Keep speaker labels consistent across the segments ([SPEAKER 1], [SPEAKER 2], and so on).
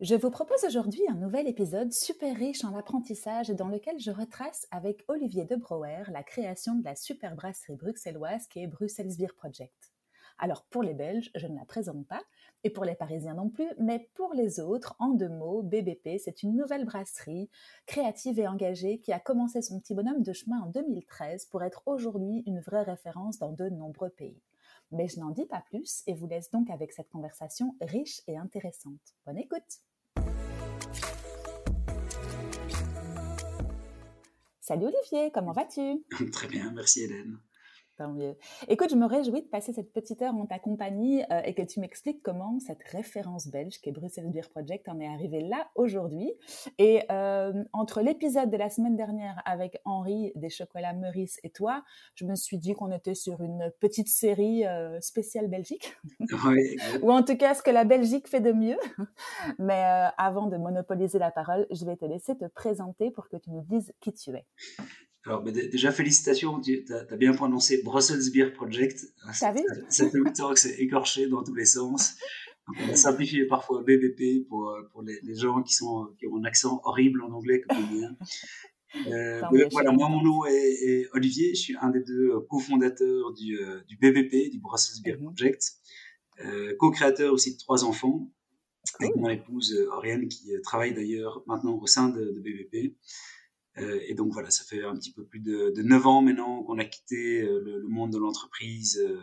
[SPEAKER 1] Je vous propose aujourd'hui un nouvel épisode super riche en apprentissage dans lequel je retrace avec Olivier de Brouwer la création de la super brasserie bruxelloise qui est Brussels Beer Project. Alors pour les Belges, je ne la présente pas, et pour les Parisiens non plus, mais pour les autres, en deux mots, BBP, c'est une nouvelle brasserie créative et engagée qui a commencé son petit bonhomme de chemin en 2013 pour être aujourd'hui une vraie référence dans de nombreux pays. Mais je n'en dis pas plus et vous laisse donc avec cette conversation riche et intéressante. Bonne écoute Salut Olivier, comment vas-tu?
[SPEAKER 2] Très bien, merci Hélène.
[SPEAKER 1] Tant mieux. Écoute, je me réjouis de passer cette petite heure en ta compagnie euh, et que tu m'expliques comment cette référence belge qui est Bruxelles Beer Project en est arrivée là aujourd'hui. Et euh, entre l'épisode de la semaine dernière avec Henri des chocolats Meurice et toi, je me suis dit qu'on était sur une petite série euh, spéciale Belgique. Oui. Ou en tout cas ce que la Belgique fait de mieux. Mais avant de monopoliser la parole, je vais te laisser te présenter pour que tu nous dises qui tu es.
[SPEAKER 2] Alors, déjà, félicitations, tu as, bien prononcé Brussels Beer Project.
[SPEAKER 1] Ça,
[SPEAKER 2] fait longtemps que c'est écorché dans tous les sens. on a simplifié parfois BBP pour, pour les, gens qui, sont, qui ont un accent horrible en anglais comme le mien. Euh, voilà, moi, mon nom est, Olivier. Je suis un des deux cofondateurs du, euh, du BBP, du Brussels Beer mhm. Project. Euh, co-créateur aussi de trois enfants avec mon épouse Oriane qui travaille d'ailleurs maintenant au sein de, de BBP. Euh, et donc voilà, ça fait un petit peu plus de, de 9 ans maintenant qu'on a quitté euh, le, monde de l'entreprise euh,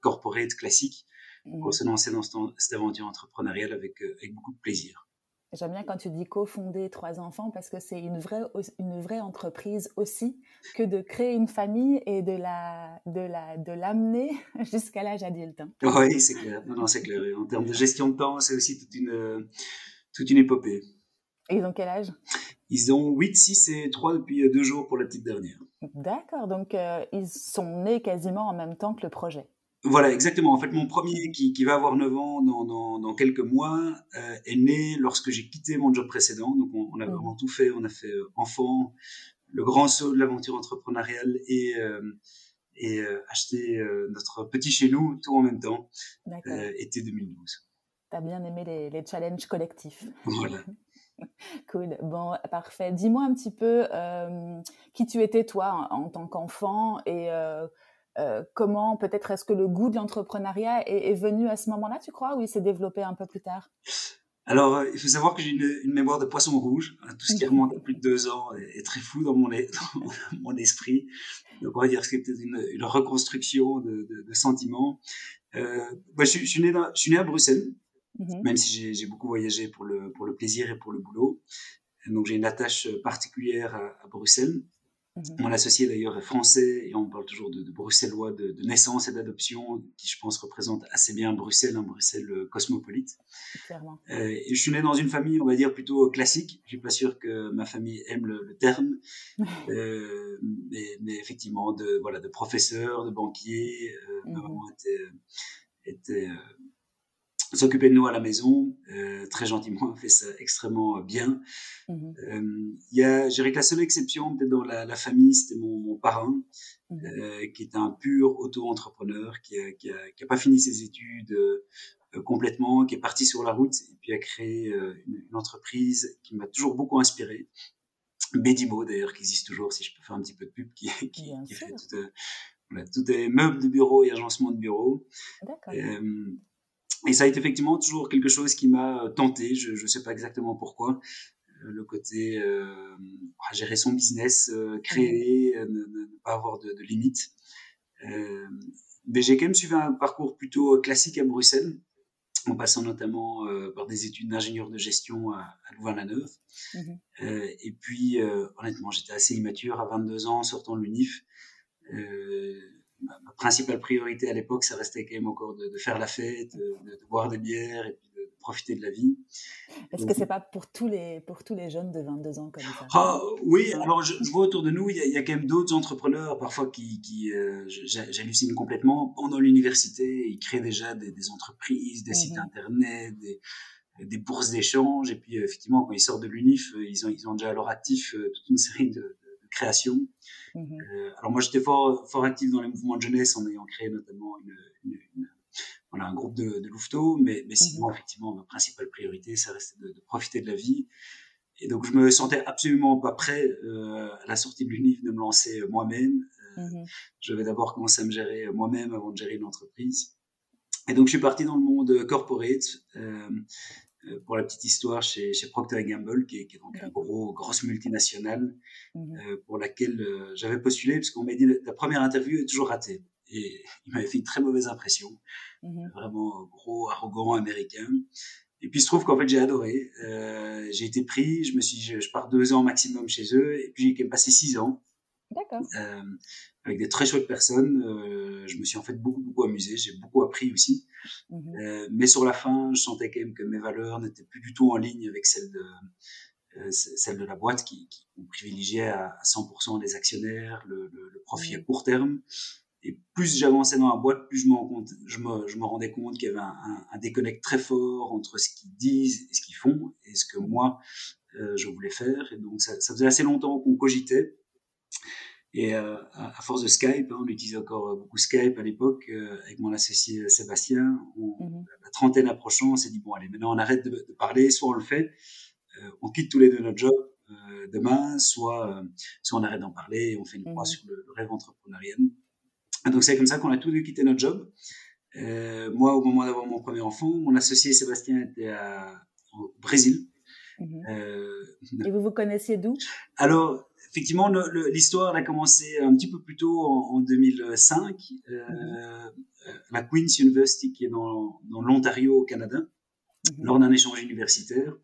[SPEAKER 2] corporate classique pour mmh. se lancer dans cette, aventure entrepreneuriale avec, avec beaucoup de plaisir.
[SPEAKER 1] J'aime bien quand tu dis cofonder trois enfants parce que c'est une vraie, une vraie entreprise aussi que de créer une famille et de la, de la, de l'amener jusqu'à l'âge adulte. Hein.
[SPEAKER 2] Oui, c'est clair. Non, non, c'est clair. En termes de gestion de temps, c'est aussi toute une, toute une épopée.
[SPEAKER 1] Et ils ont quel âge?
[SPEAKER 2] Ils ont 8, 6 et 3 depuis deux jours pour la petite dernière.
[SPEAKER 1] D'accord, donc euh, ils sont nés quasiment en même temps que le projet.
[SPEAKER 2] Voilà, exactement. En fait, mon premier, qui, qui va avoir 9 ans dans, dans, dans quelques mois, euh, est né lorsque j'ai quitté mon job précédent. Donc, on, on a mmh. vraiment tout fait. On a fait euh, enfant, le grand saut de l'aventure entrepreneuriale et, et acheter notre petit chez nous, tout en même temps, été 2012.
[SPEAKER 1] Tu as bien aimé les, les challenges collectifs.
[SPEAKER 2] Voilà.
[SPEAKER 1] cool. Bon, parfait. Dis-moi un petit peu euh, qui tu étais toi en, tant qu'enfant et euh, euh, comment peut-être est-ce que le goût de l'entrepreneuriat est, venu à ce moment-là, tu crois, ou il s'est développé un peu plus tard?
[SPEAKER 2] Alors, il faut savoir que j'ai une, mémoire de poisson rouge. Tout ce qui remonte à plus de deux ans est, très flou dans mon, dans mon esprit. Donc, on va dire que c'est peut-être une, reconstruction de, sentiments. je, je, suis né je suis né à Bruxelles, Mmh même si j'ai beaucoup voyagé pour le, pour le plaisir et pour le boulot. Donc j'ai une attache particulière à, Bruxelles. Mmh Mon associé d'ailleurs est français et on parle toujours de, bruxellois de, naissance et d'adoption, qui je pense représente assez bien Bruxelles, un Bruxelles euh, cosmopolite.
[SPEAKER 1] Clairement.
[SPEAKER 2] Euh, je suis né dans une famille, on va dire, plutôt classique. Je suis pas sûr que ma famille aime le, terme, euh, mais, mais, effectivement, de, voilà, de professeurs, de banquiers. Euh, Ma mmh maman était, était s'occuper de nous à la maison, euh, très gentiment, fait ça extrêmement bien. Mmh euh, il y a, je dirais que la seule exception peut-être dans la, la famille, c'était mon, mon, parrain, mmh euh, qui est un pur auto-entrepreneur, qui a, qui, a, qui a, pas fini ses études euh, complètement, qui est parti sur la route et puis a créé euh, une, une, entreprise qui m'a toujours beaucoup inspiré. Bedimo d'ailleurs, qui existe toujours, si je peux faire un petit peu de pub, qui, qui, qui fait tout, voilà, tous les meubles de bureau et agencement de bureau.
[SPEAKER 1] D'accord.
[SPEAKER 2] Et ça a été effectivement toujours quelque chose qui m'a tenté. Je ne sais pas exactement pourquoi. Euh, le côté euh, gérer son business, euh, créer, euh, ne, ne, pas avoir de, de limites. Euh, mais j'ai quand même suivi un parcours plutôt classique à Bruxelles, en passant notamment euh, par des études d'ingénieur de gestion à, à Louvain-la-Neuve. Mmh et puis, honnêtement, j'étais assez immature à 22 ans, sortant de l'UNIF. Euh, ma principale priorité à l'époque, ça restait quand même encore de, de faire la fête, de, de, boire des bières et puis de, profiter de la vie.
[SPEAKER 1] Est-ce que c'est pas pour tous les pour tous les jeunes de 22 ans comme ça?
[SPEAKER 2] Ah, Oui, alors je, vois autour de nous, il y a, quand même d'autres entrepreneurs parfois qui, qui euh, j'hallucine complètement pendant l'université, ils créent déjà des, entreprises, des sites mhm. internet, des, des bourses d'échange, et puis effectivement quand ils sortent de l'UNIF, ils ont ils ont déjà à leur actif toute une série de, de créations. Mhm. alors moi j'étais fort fort actif dans les mouvements de jeunesse en ayant créé notamment une, une voilà, un groupe de, de louveteaux, mais, mais sinon, mhm. effectivement, ma principale priorité, ça restait de, de, profiter de la vie. Et donc, je me sentais absolument pas prêt euh, à la sortie de l'UNIF de me lancer moi-même. Euh, mhm. Je vais d'abord commencer à me gérer moi-même avant de gérer une entreprise. Et donc, je suis parti dans le monde corporate. Euh, euh pour la petite histoire, chez, chez Procter Gamble, qui est, qui est donc une gros, grosse multinationale, mhm. euh, pour laquelle euh, j'avais postulé, parce qu'on m'a dit la première interview est toujours ratée. Et il m'avait fait une très mauvaise impression. Mhm. Vraiment gros, arrogant, américain. Et puis il se trouve qu'en fait j'ai adoré. Euh, j'ai été pris, je me suis, je, je, pars deux ans maximum chez eux, et puis j'ai quand même passé six ans.
[SPEAKER 1] D'accord.
[SPEAKER 2] Avec des très chouettes personnes. Euh, je me suis en fait beaucoup beaucoup amusé, j'ai beaucoup appris aussi. Mhm. Euh, mais sur la fin, je sentais quand même que mes valeurs n'étaient plus du tout en ligne avec celles de euh, celles de la boîte qui, qui privilégiait à 100% les actionnaires, le, le, le profit à court terme. Et plus j'avançais dans la boîte, plus je me, compte, je me, je me rendais compte qu'il y avait un, un, déconnect très fort entre ce qu'ils disent et ce qu'ils font et ce que moi euh, je voulais faire. Et donc ça, ça faisait assez longtemps qu'on cogitait. Et euh, à, force de Skype, hein, on utilisait encore beaucoup Skype à l'époque euh, avec mon associé Sébastien. On, mhm. La trentaine approchant, on s'est dit bon allez maintenant on arrête de, de parler, soit on le fait, euh, on quitte tous les deux notre job euh, demain, soit soit on arrête d'en parler et on fait une croix mhm. sur le, le rêve entrepreneurial. Donc c'est comme ça qu'on a tous deux quitté notre job. Euh, moi, au moment d'avoir mon premier enfant, mon associé Sébastien était à, au Brésil.
[SPEAKER 1] Mhm. Euh, Et vous vous connaissiez d'où?
[SPEAKER 2] Alors, effectivement, l'histoire a commencé un petit peu plus tôt en, en 2005, euh, mhm. la Queen's University qui est dans, dans l'Ontario au Canada, mhm. lors d'un échange universitaire.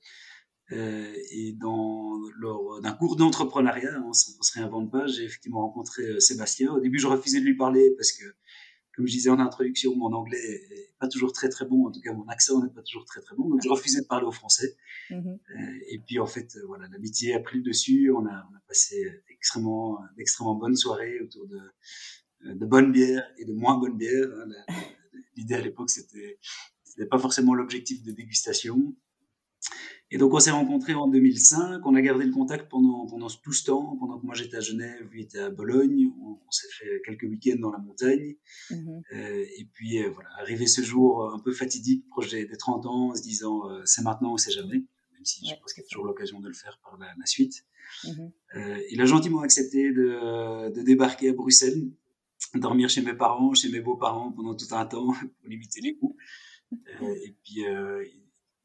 [SPEAKER 2] Euh, et dans lors d'un cours d'entrepreneuriat, hein, on, se réinvente pas, j'ai effectivement rencontré euh, Sébastien. Au début, je refusais de lui parler parce que, comme je disais en introduction, mon anglais est pas toujours très très bon. En tout cas, mon accent n'est pas toujours très très bon. Donc, je refusais de parler au français. Mm-hmm. euh, et puis, en fait, euh, voilà, l'amitié a pris le dessus. On a, on a passé extrêmement, d'extrêmement bonnes soirées autour de, de bonnes bières et de moins bonnes bières. Hein. L'idée à l'époque, c'était, c'était pas forcément l'objectif de dégustation. Et donc on s'est rencontrés en 2005, on a gardé le contact pendant, pendant tout ce temps, pendant que moi j'étais à Genève, lui était à Bologne, on, s'est fait quelques week-ends dans la montagne. Mhm. Euh, et puis euh, voilà, arrivé ce jour un peu fatidique, proche des, 30 ans, en se disant euh, c'est maintenant ou c'est jamais, même si je pense qu'il y a toujours l'occasion de le faire par la, suite. Mhm. Euh, il a gentiment accepté de, de débarquer à Bruxelles, dormir chez mes parents, chez mes beaux-parents pendant tout un temps pour limiter les coûts. et puis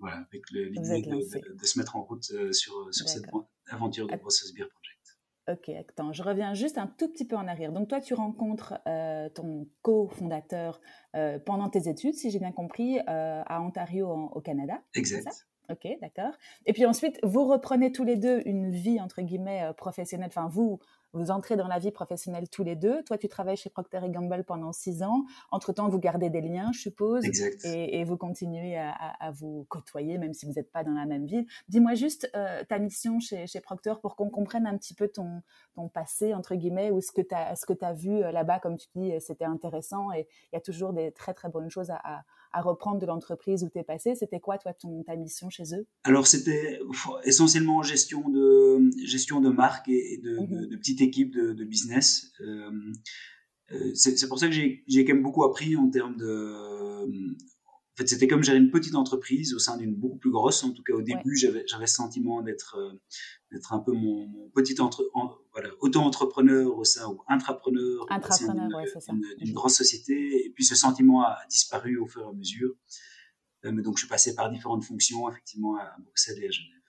[SPEAKER 2] voilà, avec l'idée de, de, se mettre en route euh, sur, sur cette aventure de Process Beer Project.
[SPEAKER 1] Ok, attends, je reviens juste un tout petit peu en arrière. Donc toi, tu rencontres euh, ton co-fondateur euh, pendant tes études, si j'ai bien compris, euh, à Ontario, au Canada.
[SPEAKER 2] Exact.
[SPEAKER 1] Ok, d'accord. Et puis ensuite, vous reprenez tous les deux une vie, entre guillemets, euh, professionnelle. Enfin, vous, vous entrez dans la vie professionnelle tous les deux. Toi, tu travailles chez Procter Gamble pendant six ans. Entre-temps, vous gardez des liens, je suppose.
[SPEAKER 2] Exact.
[SPEAKER 1] Et, et vous continuez à, à, vous côtoyer, même si vous n'êtes pas dans la même ville. Dis-moi juste euh, ta mission chez, chez Procter pour qu'on comprenne un petit peu ton, ton passé, entre guillemets, ou ce que tu as, vu euh, là-bas. Comme tu dis, c'était intéressant et il y a toujours des très, très bonnes choses à, à à reprendre de l'entreprise où tu es passé. C'était quoi, toi, ton, ta mission chez eux?
[SPEAKER 2] Alors, c'était essentiellement gestion de, gestion de marque et, de, mmh de, petites équipes de, de business. Euh, euh c'est pour ça que j'ai quand même beaucoup appris en termes de, en fait, c'était comme gérer une petite entreprise au sein d'une beaucoup plus grosse. En tout cas, au début, j'avais j'avais le sentiment d'être euh, d'être un peu mon, mon petit entre, voilà, auto-entrepreneur au sein ou intrapreneur,
[SPEAKER 1] intrapreneur
[SPEAKER 2] d'une grosse société. Et puis, ce sentiment a disparu au fur et à mesure. Euh, mais donc, je suis passé par différentes fonctions, effectivement, à Bruxelles et à Genève.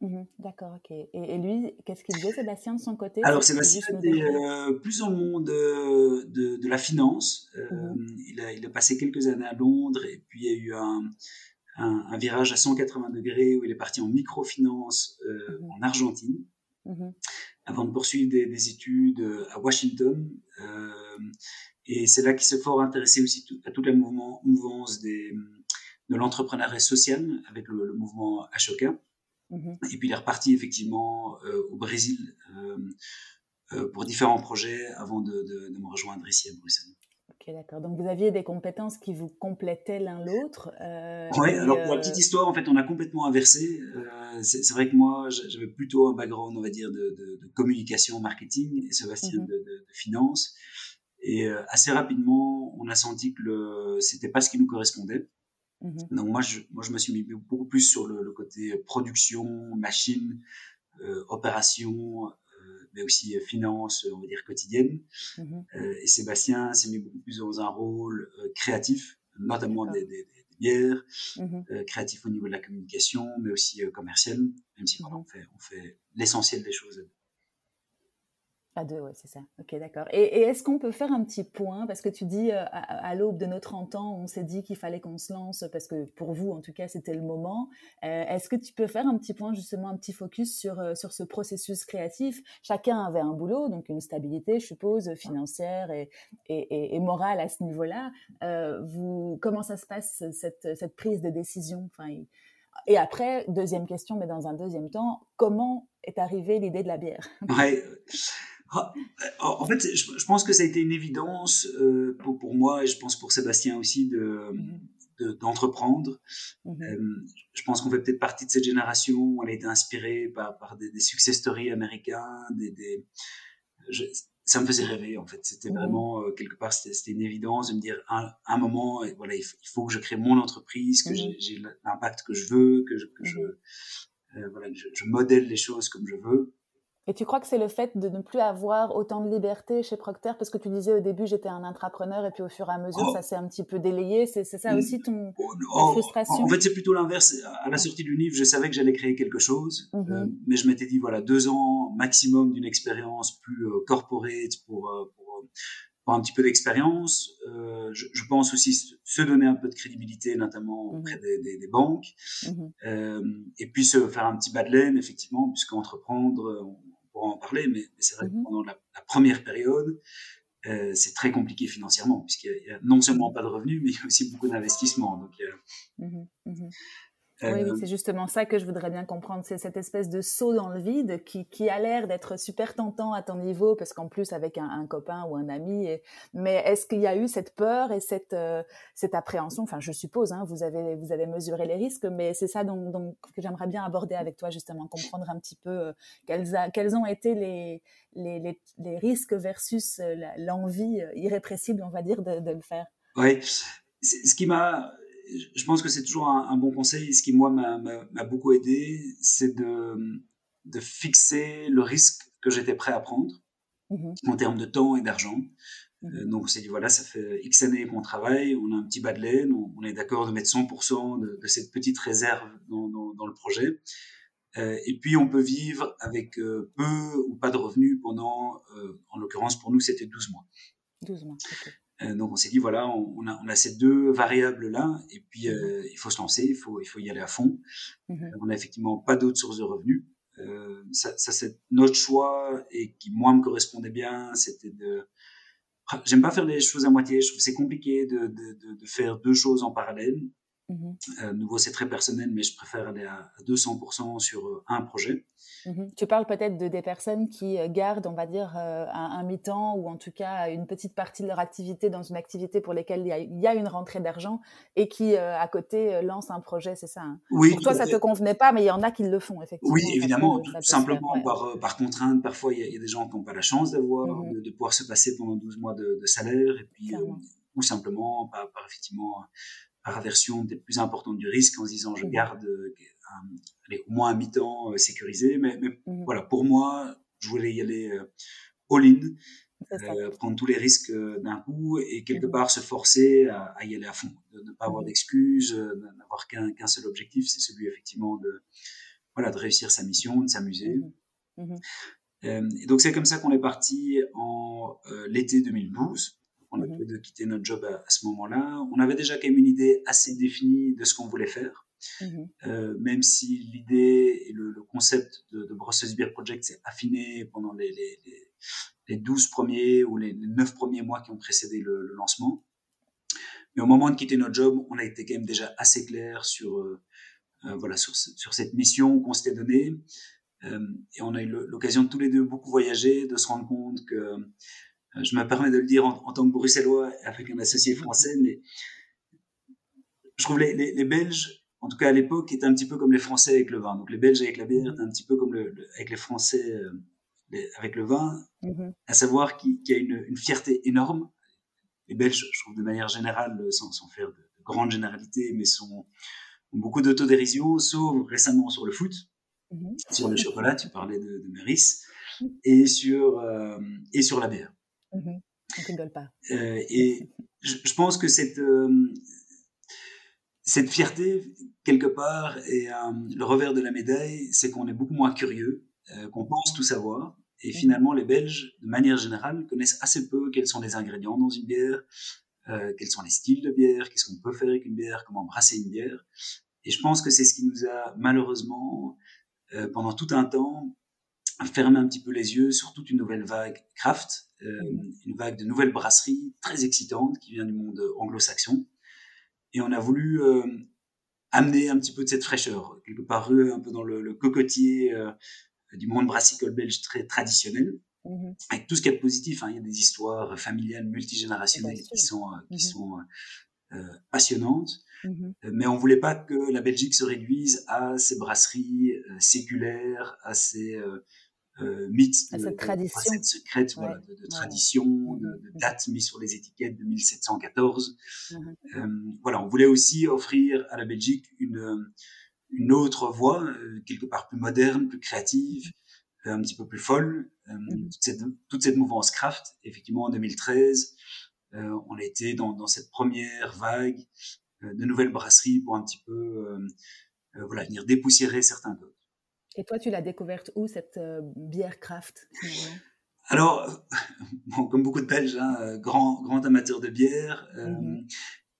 [SPEAKER 1] Mmh D'accord, ok. Et, lui, qu'est-ce qu'il faisait, Sébastien, de son côté?
[SPEAKER 2] Alors, Sébastien était euh, plus dans le monde euh, de, de, la finance. Euh, mmh il, a, il, a, passé quelques années à Londres et puis il y a eu un, un, un virage à 180 degrés où il est parti en microfinance euh, mmh en Argentine avant de poursuivre des, des, études à Washington. et c'est là qu'il s'est fort intéressé aussi à toute la mouvement, mouvance des de l'entrepreneuriat social avec le, mouvement Ashoka. Mmh Et puis il est reparti effectivement au Brésil pour différents projets avant de, de, de me rejoindre ici à Bruxelles.
[SPEAKER 1] Ok, d'accord. Donc vous aviez des compétences qui vous complétaient l'un l'autre.
[SPEAKER 2] Euh, oui, alors pour la petite histoire, en fait, on a complètement inversé. Euh, c'est vrai que moi, j'avais plutôt un background, on va dire, de, de, de communication, marketing, et Sébastien mmh de, de, finance. Et euh, assez rapidement, on a senti que c'était pas ce qui nous correspondait. Mmh Donc moi je, moi, je me suis mis beaucoup plus sur le, le côté production, machine, euh, opération, mais aussi euh, finance, on va dire quotidienne. Mmh euh, et Sébastien s'est mis beaucoup plus dans un rôle euh, créatif, notamment des, des, des, bières, mmh créatif au niveau de la communication, mais aussi commercial, même si on fait, on fait l'essentiel des choses
[SPEAKER 1] deux, oui, c'est ça. Ok, d'accord. Et, est-ce qu'on peut faire un petit point? Parce que tu dis, euh, à, l'aube de nos 30 ans, on s'est dit qu'il fallait qu'on se lance, parce que pour vous, en tout cas, c'était le moment. Euh, est-ce que tu peux faire un petit point, justement, un petit focus sur, euh, sur ce processus créatif? Chacun avait un boulot, donc une stabilité, je suppose, financière et, et, et morale à ce niveau-là. vous, comment ça se passe, cette, cette prise de décision? Enfin, et après, deuxième question, mais dans un deuxième temps, comment est arrivée l'idée de la bière?
[SPEAKER 2] Ouais. Ah, en fait, je, pense que ça a été une évidence euh, pour, moi et je pense pour Sébastien aussi de mhm. d'entreprendre. Mhm. euh, je pense qu'on fait peut-être partie de cette génération où elle a été inspirée par, par des, des success stories américains. Des, des je, ça me faisait rêver en fait. C'était mhm. vraiment euh, quelque part c'était une évidence de me dire un, un moment voilà il faut, que je crée mon entreprise, que j'ai l'impact que je veux, que je, que je euh, voilà je, je modèle les choses comme je veux.
[SPEAKER 1] Et tu crois que c'est le fait de ne plus avoir autant de liberté chez Procter? Parce que tu disais au début, j'étais un intrapreneur et puis au fur et à mesure, oh. ça s'est un petit peu délayé. C'est ça mm. aussi ton oh, frustration?
[SPEAKER 2] En fait, c'est plutôt l'inverse. À la sortie du livre, je savais que j'allais créer quelque chose, mm-hmm. euh, mais je m'étais dit, voilà, deux ans maximum d'une expérience plus euh, corporate pour, euh, pour, pour, un petit peu d'expérience. Euh, je, je, pense aussi se donner un peu de crédibilité, notamment mm-hmm. auprès des, des, des banques. Mm-hmm. et puis se faire un petit bas de laine, effectivement, puisqu'entreprendre en parler, mais, c'est vrai que mmh pendant la, première période, euh, c'est très compliqué financièrement, puisqu'il y, a non seulement pas de revenus, mais il y a aussi beaucoup d'investissements. Donc,
[SPEAKER 1] oui, oui euh, c'est justement ça que je voudrais bien comprendre. C'est cette espèce de saut dans le vide qui, qui a l'air d'être super tentant à ton niveau, parce qu'en plus avec un, un, copain ou un ami. Et... Mais est-ce qu'il y a eu cette peur et cette, euh, cette appréhension? Enfin, je suppose, hein, vous, avez, vous avez mesuré les risques, mais c'est ça donc, donc, que j'aimerais bien aborder avec toi, justement, comprendre un petit peu euh, quels, a, quels ont été les, les, les, les risques versus l'envie irrépressible, on va dire, de, de le faire.
[SPEAKER 2] Oui, ce qui m'a je pense que c'est toujours un, bon conseil. Ce qui, moi, m'a beaucoup aidé, c'est de, de fixer le risque que j'étais prêt à prendre mmh en termes de temps et d'argent. Mmh euh, donc, on s'est dit, voilà, ça fait X années qu'on travaille, on a un petit bas de laine, on, est d'accord de mettre 100% de, de, cette petite réserve dans, dans, dans le projet. Euh, et puis, on peut vivre avec euh, peu ou pas de revenus pendant, en l'occurrence, pour nous, c'était 12 mois.
[SPEAKER 1] 12 mois, ok.
[SPEAKER 2] Euh, donc on s'est dit voilà, on, a, on, a, ces deux variables là, et puis euh, il faut se lancer, il faut, il faut y aller à fond. Mmh on n'a effectivement pas d'autres sources de revenus. Euh, ça, ça c'est notre choix et qui moi me correspondait bien, c'était de J'aime pas faire les choses à moitié. Je trouve c'est compliqué de, de, de, de, faire deux choses en parallèle. Mmh euh, nouveau, c'est très personnel, mais je préfère aller à, 200% sur euh, un projet.
[SPEAKER 1] Mmh tu parles peut-être de des personnes qui euh, gardent, on va dire, un, mi-temps ou en tout cas une petite partie de leur activité dans une activité pour laquelle il y a, une rentrée d'argent et qui, à côté, lancent un projet, c'est ça hein?
[SPEAKER 2] Oui.
[SPEAKER 1] Pour toi, ça te convenait pas, mais il y en a qui le font, effectivement.
[SPEAKER 2] Oui, évidemment, tout, simplement par, par, contrainte. Parfois, il y, a, des gens qui n'ont pas la chance d'avoir, mmh de, pouvoir se passer pendant 12 mois de, de salaire et puis, ou simplement par, par effectivement par aversion des plus importantes du risque en se disant je garde euh, allez, au moins un mi-temps euh, sécurisé. Mais, mais mmh. voilà, pour moi, je voulais y aller euh, all-in, prendre tous les risques d'un coup et quelque mmh. part se forcer à, à, y aller à fond, de ne pas avoir d'excuses, n'avoir qu'un seul objectif, c'est celui effectivement de, voilà, de réussir sa mission, de s'amuser. et donc c'est comme ça qu'on est parti en l'été 2012 on a mmh de quitter notre job à, ce moment-là. On avait déjà quand même une idée assez définie de ce qu'on voulait faire. Mmh euh, même si l'idée et le, concept de, de Brussels Beer Project s'est affiné pendant les, les, les, 12 premiers ou les, 9 premiers mois qui ont précédé le, lancement. Mais au moment de quitter notre job, on a été quand même déjà assez clair sur, voilà, sur, sur cette mission qu'on s'était donnée. et on a eu l'occasion de tous les deux beaucoup voyager, de se rendre compte que, je me permets de le dire en, tant que bruxellois avec un associé français, mais je trouve les, les, les Belges en tout cas à l'époque, étaient un petit peu comme les Français avec le vin. Donc les Belges avec la bière étaient un petit peu comme le, avec les Français euh, avec le vin, mm-hmm. à savoir qu'il y a une, une, fierté énorme. Les Belges, je trouve de manière générale, sans, sans faire de, grandes généralités, mais sont, ont beaucoup d'autodérision, sauf récemment sur le foot, mm-hmm. sur le chocolat, tu parlais de, de Méris, et sur, euh, et sur la bière.
[SPEAKER 1] Mm-hmm. On rigole pas.
[SPEAKER 2] Euh, et je, je, pense que cette, euh, cette fierté, quelque part, et euh, le revers de la médaille, c'est qu'on est beaucoup moins curieux, qu'on pense tout savoir. Et finalement, les Belges, de manière générale, connaissent assez peu quels sont les ingrédients dans une bière, quels sont les styles de bière, qu'est-ce qu'on peut faire avec une bière, comment brasser une bière. Et je pense que c'est ce qui nous a malheureusement, pendant tout un temps, fermé un petit peu les yeux sur toute une nouvelle vague craft, une vague de nouvelles brasseries très excitantes qui vient du monde anglo-saxon. Et on a voulu euh, amener un petit peu de cette fraîcheur, quelque part un peu dans le, cocotier euh, du monde brassicole belge très traditionnel. Mmh avec tout ce qui est positif, hein. il y a des histoires familiales, multigénérationnelles qui sont, euh, sont passionnantes. Mmh mais on voulait pas que la Belgique se réduise à ces brasseries séculaires, à ces euh, mythe,
[SPEAKER 1] de, cette tradition
[SPEAKER 2] secrète, voilà, de, de tradition, de, de, date mise sur les étiquettes de 1714. Mhm. Euh, voilà, on voulait aussi offrir à la Belgique une, une autre voie, euh, quelque part plus moderne, plus créative, euh, un petit peu plus folle. Mhm. toute, cette, toute, cette, mouvance craft, effectivement, en 2013, on a été dans, dans cette première vague de nouvelles brasseries pour un petit peu voilà, venir dépoussiérer certains codes.
[SPEAKER 1] Et toi, tu l'as découverte où, cette euh, bière craft
[SPEAKER 2] Alors, comme beaucoup de Belges, hein, euh, grand, grand amateur de bière, euh, mm-hmm.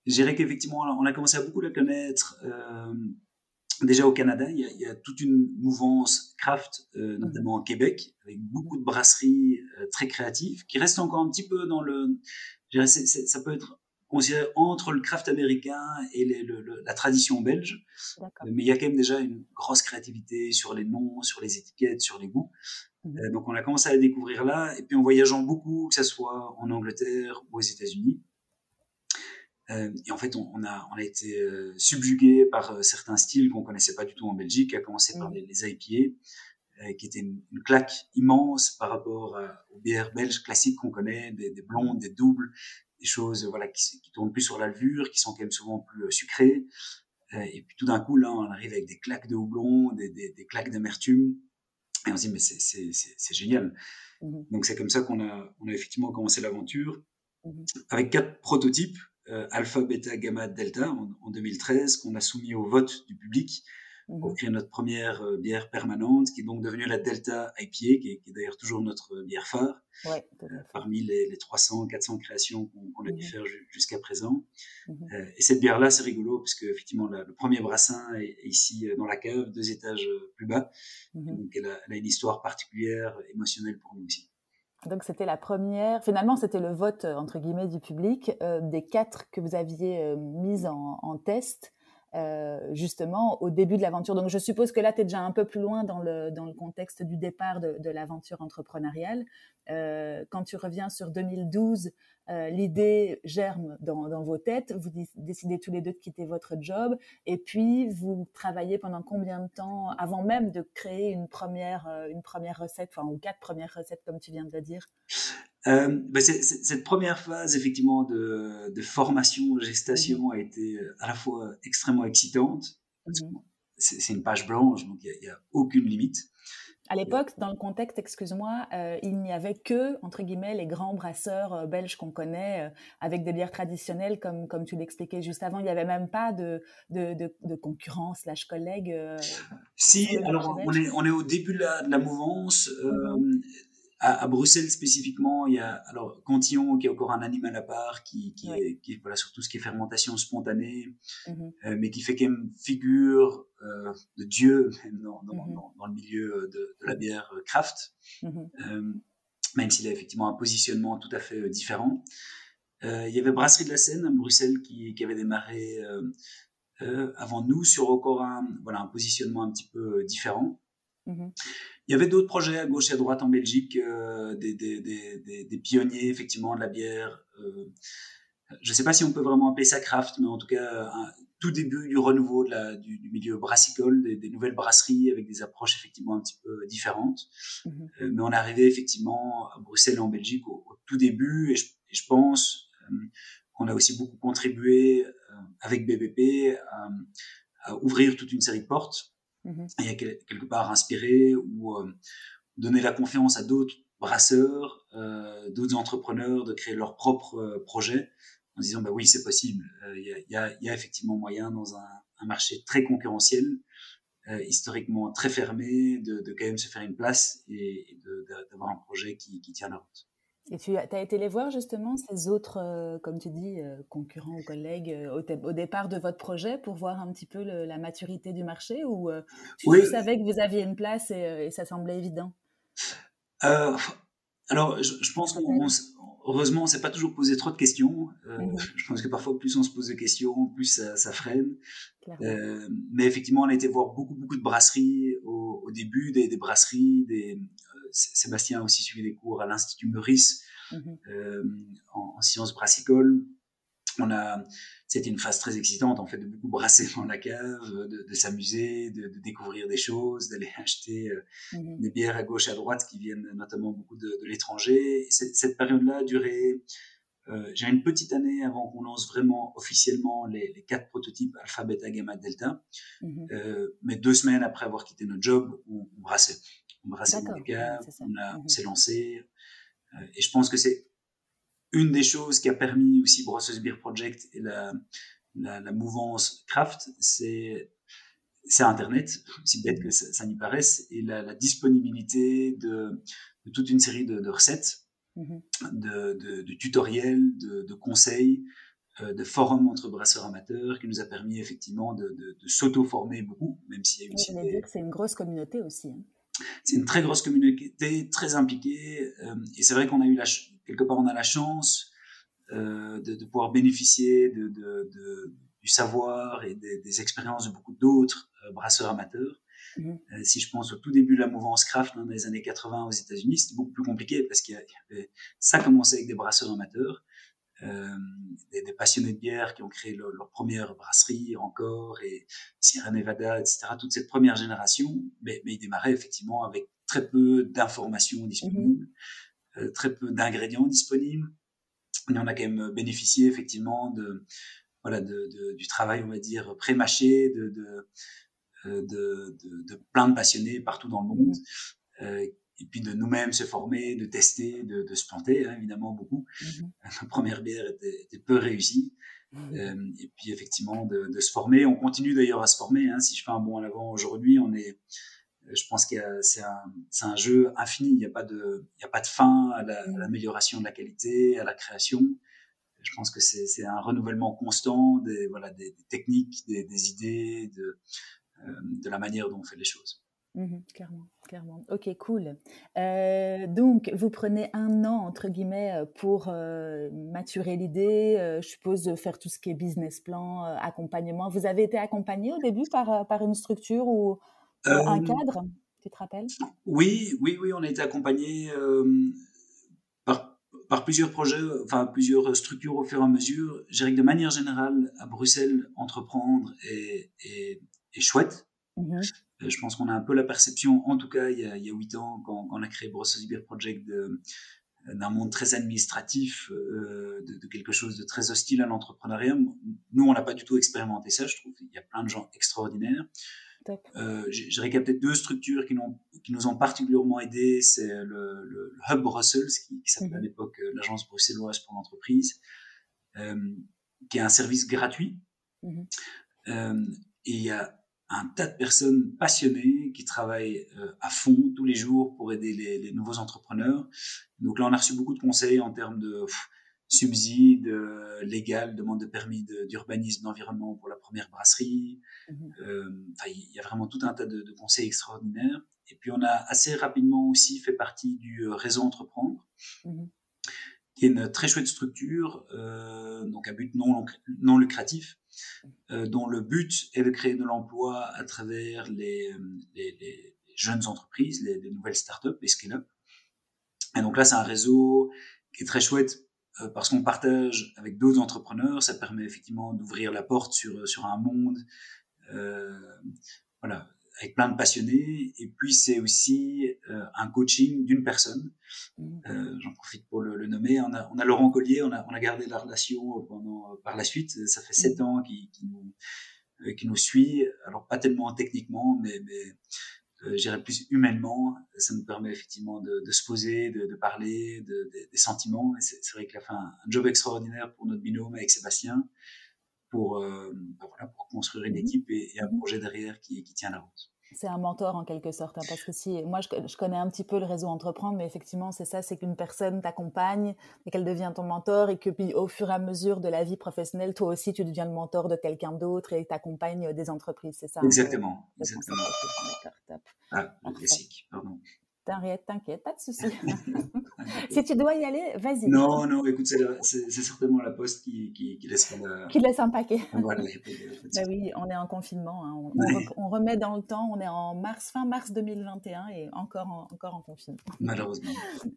[SPEAKER 2] je dirais qu'effectivement, on a commencé à beaucoup la connaître. déjà au Canada, il y, a, toute une mouvance craft, mm-hmm. notamment au Québec, avec beaucoup de brasseries très créatives, qui restent encore un petit peu dans le... Je dirais, ça peut être considéré entre le craft américain et les, le, la tradition belge. Mais il y a quand même déjà une grosse créativité sur les noms, sur les étiquettes, sur les goûts. Mhm. Euh, donc on a commencé à la découvrir là, et puis en voyageant beaucoup, que ce soit en Angleterre ou aux États-Unis. Euh, et en fait, on, on, a, on a été euh, subjugué par euh, certains styles qu'on connaissait pas du tout en Belgique, à commencer par les, les IPA, qui était une, une, claque immense par rapport aux bières belges classiques qu'on connaît, des, des blondes, des doubles, des choses voilà qui, qui tournent plus sur la levure, qui sont quand même souvent plus euh, sucrées. Euh, et puis tout d'un coup, là, on arrive avec des claques de houblon, des, des, des claques d'amertume. Et on se dit, mais c'est génial. Mmh Donc c'est comme ça qu'on a, on a effectivement commencé l'aventure mmh avec quatre prototypes, euh, alpha, bêta, gamma, delta, en, en 2013, qu'on a soumis au vote du public pour créer notre première euh, bière permanente, qui est donc devenue la Delta IPA, qui est, d'ailleurs toujours notre bière phare,
[SPEAKER 1] ouais,
[SPEAKER 2] euh, parmi les, les, 300, 400 créations qu'on a pu faire jusqu'à présent. Euh, et cette bière-là, c'est rigolo, puisque effectivement, le premier brassin est, ici dans la cave, deux étages plus bas. Donc, elle a, elle a, une histoire particulière, émotionnelle pour nous aussi.
[SPEAKER 1] Donc c'était la première, finalement c'était le vote entre guillemets du public euh, des quatre que vous aviez euh, mises en, en, test. Euh, justement au début de l'aventure. Donc je suppose que là, tu es déjà un peu plus loin dans le, dans le contexte du départ de, l'aventure entrepreneuriale. Euh, quand tu reviens sur 2012, euh, l'idée germe dans, dans, vos têtes, vous décidez tous les deux de quitter votre job, et puis vous travaillez pendant combien de temps avant même de créer une première, une première recette, enfin, ou quatre premières recettes, comme tu viens de le dire?
[SPEAKER 2] Euh, ben cette première phase, effectivement, de, de formation, gestation, mmh. a été euh, à la fois extrêmement excitante. Mmh. C'est une page blanche, donc il n'y a, a, aucune limite.
[SPEAKER 1] À l'époque, dans le contexte, excuse-moi, euh, il n'y avait que, entre guillemets, les grands brasseurs euh, belges qu'on connaît, avec des bières traditionnelles, comme, comme tu l'expliquais juste avant. Il n'y avait même pas de, de, de, de concurrence, slash collègue.
[SPEAKER 2] si, alors on est, on est au début de la, de la mouvance. Mmh à, à, Bruxelles spécifiquement, il y a alors Cantillon qui est encore un animal à part, qui, qui, ouais. est, qui voilà sur tout ce qui est fermentation spontanée, mm -hmm. euh, mais qui fait quand même figure euh, de Dieu même dans, dans, mm -hmm. dans, dans, le milieu de, de la bière craft, mm -hmm. euh, même s'il a effectivement un positionnement tout à fait euh, différent. il y avait Brasserie de la Seine à Bruxelles qui, qui avait démarré avant nous sur encore un, voilà, un positionnement un petit peu différent. Mmh il y avait d'autres projets à gauche et à droite en Belgique, des, des, des, des, pionniers effectivement de la bière. je ne sais pas si on peut vraiment appeler ça craft, mais en tout cas un, tout début du renouveau de la, du, du, milieu brassicole, des, nouvelles brasseries avec des approches effectivement un petit peu différentes. Mmh euh, mais on est arrivé effectivement à Bruxelles et en Belgique au, tout début et je, et je pense euh, qu'on a aussi beaucoup contribué euh, avec BBP à, ouvrir toute une série de portes mmh et quelque part inspirer ou donner la confiance à d'autres brasseurs, d'autres entrepreneurs de créer leurs propres projets en disant bah oui c'est possible. Euh, il y, a, effectivement moyen dans un, marché très concurrentiel, euh, historiquement très fermé, de, quand même se faire une place et, d'avoir un projet qui, tient la route.
[SPEAKER 1] Et tu as été les voir justement, ces autres, euh, comme tu dis, concurrents ou collègues au, au, départ de votre projet pour voir un petit peu le, la maturité du marché ou tu, oui. savais que vous aviez une place et, et ça semblait évident?
[SPEAKER 2] Alors, je, je pense qu'on heureusement, on s'est pas toujours posé trop de questions. Euh, mmh je pense que parfois, plus on se pose de questions, plus ça, ça freine. Euh, mais effectivement, on a été voir beaucoup, beaucoup de brasseries au, au début, des, des, brasseries. Des, euh, Sébastien a aussi suivi des cours à l'Institut Meurice mmh euh, en, en, sciences brassicoles on a, c'était une phase très excitante en fait de beaucoup brasser dans la cave, de, de s'amuser, de, de, découvrir des choses, d'aller acheter euh, mmh des bières à gauche à droite qui viennent notamment beaucoup de, de l'étranger. Cette période-là a duré, euh, j'ai une petite année avant qu'on lance vraiment officiellement les, les, quatre prototypes alpha, beta, gamma, delta. Euh, mais deux semaines après avoir quitté notre job, on, on brassait. On brassait dans les caves, on, mmh on s'est lancé. Euh, et je pense que c'est une des choses qui a permis aussi Brosses Beer Project et la, la, la mouvance craft, c'est c'est Internet, aussi bête que ça, ça n'y paraisse, et la, la disponibilité de, de, toute une série de, de recettes, mm-hmm. de, de, de, tutoriels, de, de conseils, euh, de forums entre brasseurs amateurs, qui nous a permis effectivement de, s'auto-former beaucoup, même s'il y a eu aussi
[SPEAKER 1] des... C'est une grosse communauté aussi. Hein.
[SPEAKER 2] C'est une très grosse communauté, très impliquée, euh, et c'est vrai qu'on a eu la, quelque part, on a la chance euh, de, de, pouvoir bénéficier de, du savoir et des, des expériences de beaucoup d'autres euh, brasseurs amateurs. Mmh. Si je pense au tout début de la mouvance craft hein, dans les années 80 aux États-Unis, c'était beaucoup plus compliqué parce avait, ça commençait avec des brasseurs amateurs, des, des, passionnés de bière qui ont créé leur, leur première brasserie encore et Sierra Nevada, etc. Toute cette première génération, mais, mais ils démarraient effectivement avec très peu d'informations disponibles. Mmh. Euh, très peu d'ingrédients disponibles. Et on a quand même bénéficié effectivement de, voilà, de, de, du travail, on va dire, pré-mâché de, de, euh, de, de, plein de passionnés partout dans le monde. Mmh. Euh, et puis de nous-mêmes se former, de tester, de, de se planter, hein, évidemment beaucoup. Mmh. La première bière était, était peu réussie. Mmh. Euh, et puis effectivement de, de, se former. On continue d'ailleurs à se former. Hein. Si je fais un bond en avant aujourd'hui, on est je pense que c'est un, un, jeu infini. Il n'y a pas de, il y a pas de fin à mm. l'amélioration de la qualité, à la création. Je pense que c'est un renouvellement constant des, voilà, des, des techniques, des, des, idées, de, euh, de la manière dont on fait les choses.
[SPEAKER 1] Mmh, clairement, clairement. Ok, cool. Euh, donc, vous prenez un an, entre guillemets, pour euh, maturer l'idée, euh, je suppose faire tout ce qui est business plan, euh, accompagnement. Vous avez été accompagné au début par, par une structure ou euh, un cadre, tu te rappelles?
[SPEAKER 2] Oui, oui, oui, on a été accompagné euh, par, par, plusieurs projets, enfin plusieurs structures au fur et à mesure. Je dirais que de manière générale, à Bruxelles, entreprendre est, est, est chouette. Mmh je pense qu'on a un peu la perception, en tout cas il y a, il y a 8 ans, quand, quand on a créé Brussels Beer Project, d'un monde très administratif, euh, de, de, quelque chose de très hostile à l'entrepreneuriat. Nous, on n'a pas du tout expérimenté ça, je trouve. Il y a plein de gens extraordinaires. Euh, je dirais qu'il y a peut-être deux structures qui, qui, nous ont particulièrement aidés. C'est le, le, Hub Brussels, qui, qui s'appelait à mhm. l'époque euh, l'agence bruxelloise pour l'entreprise, euh, qui est un service gratuit. Mhm. euh, et il y a un tas de personnes passionnées qui travaillent euh, à fond tous les jours pour aider les, les, nouveaux entrepreneurs. Donc là, on a reçu beaucoup de conseils en termes de subsides euh, légal, demande de permis d'urbanisme, d'environnement pour la première brasserie. Mmh euh, il y a vraiment tout un tas de, de, conseils extraordinaires. Et puis on a assez rapidement aussi fait partie du euh, réseau Entreprendre, mmh qui est une très chouette structure, donc à but non, non lucratif, dont le but est de créer de l'emploi à travers les, les, jeunes entreprises, les, les nouvelles startups, les scale-up. Et donc là, c'est un réseau qui est très chouette euh, parce qu'on partage avec d'autres entrepreneurs, ça permet effectivement d'ouvrir la porte sur, sur un monde, euh, voilà, avec plein de passionnés. Et puis c'est aussi euh, un coaching d'une personne. Mmh. Euh, J'en profite pour le, le, nommer. On a, on a Laurent Collier, on a, on a gardé la relation pendant, par la suite. Ça fait sept mmh. ans qu'il qui nous, euh, suit. Alors pas tellement techniquement, mais, mais euh, j'irais plus humainement. Ça nous permet effectivement de, de se poser, de, de parler de, des sentiments. C'est vrai qu'il a fait un, job extraordinaire pour notre binôme avec Sébastien, pour, euh, ben voilà, pour construire une mmh équipe et, et, un projet derrière qui, qui tient la route.
[SPEAKER 1] C'est un mentor en quelque sorte, hein, parce que si moi je, je, connais un petit peu le réseau entreprendre, mais effectivement c'est ça, c'est qu'une personne t'accompagne et qu'elle devient ton mentor et que puis au fur et à mesure de la vie professionnelle, toi aussi tu deviens le mentor de quelqu'un d'autre et t'accompagnes des entreprises, c'est ça
[SPEAKER 2] Exactement, exactement. Top. Ah, un classique, pardon.
[SPEAKER 1] T'inquiète, t'inquiète, pas de souci. si tu dois y aller, vas-y.
[SPEAKER 2] Non, non, écoute, c'est certainement la poste qui, qui, qui laisse
[SPEAKER 1] la... Qui laisse un paquet.
[SPEAKER 2] Voilà.
[SPEAKER 1] bah oui, on est en confinement. Hein. On, on, remet dans le temps. On est en mars, fin mars 2021 et encore en, encore en confinement.
[SPEAKER 2] Malheureusement.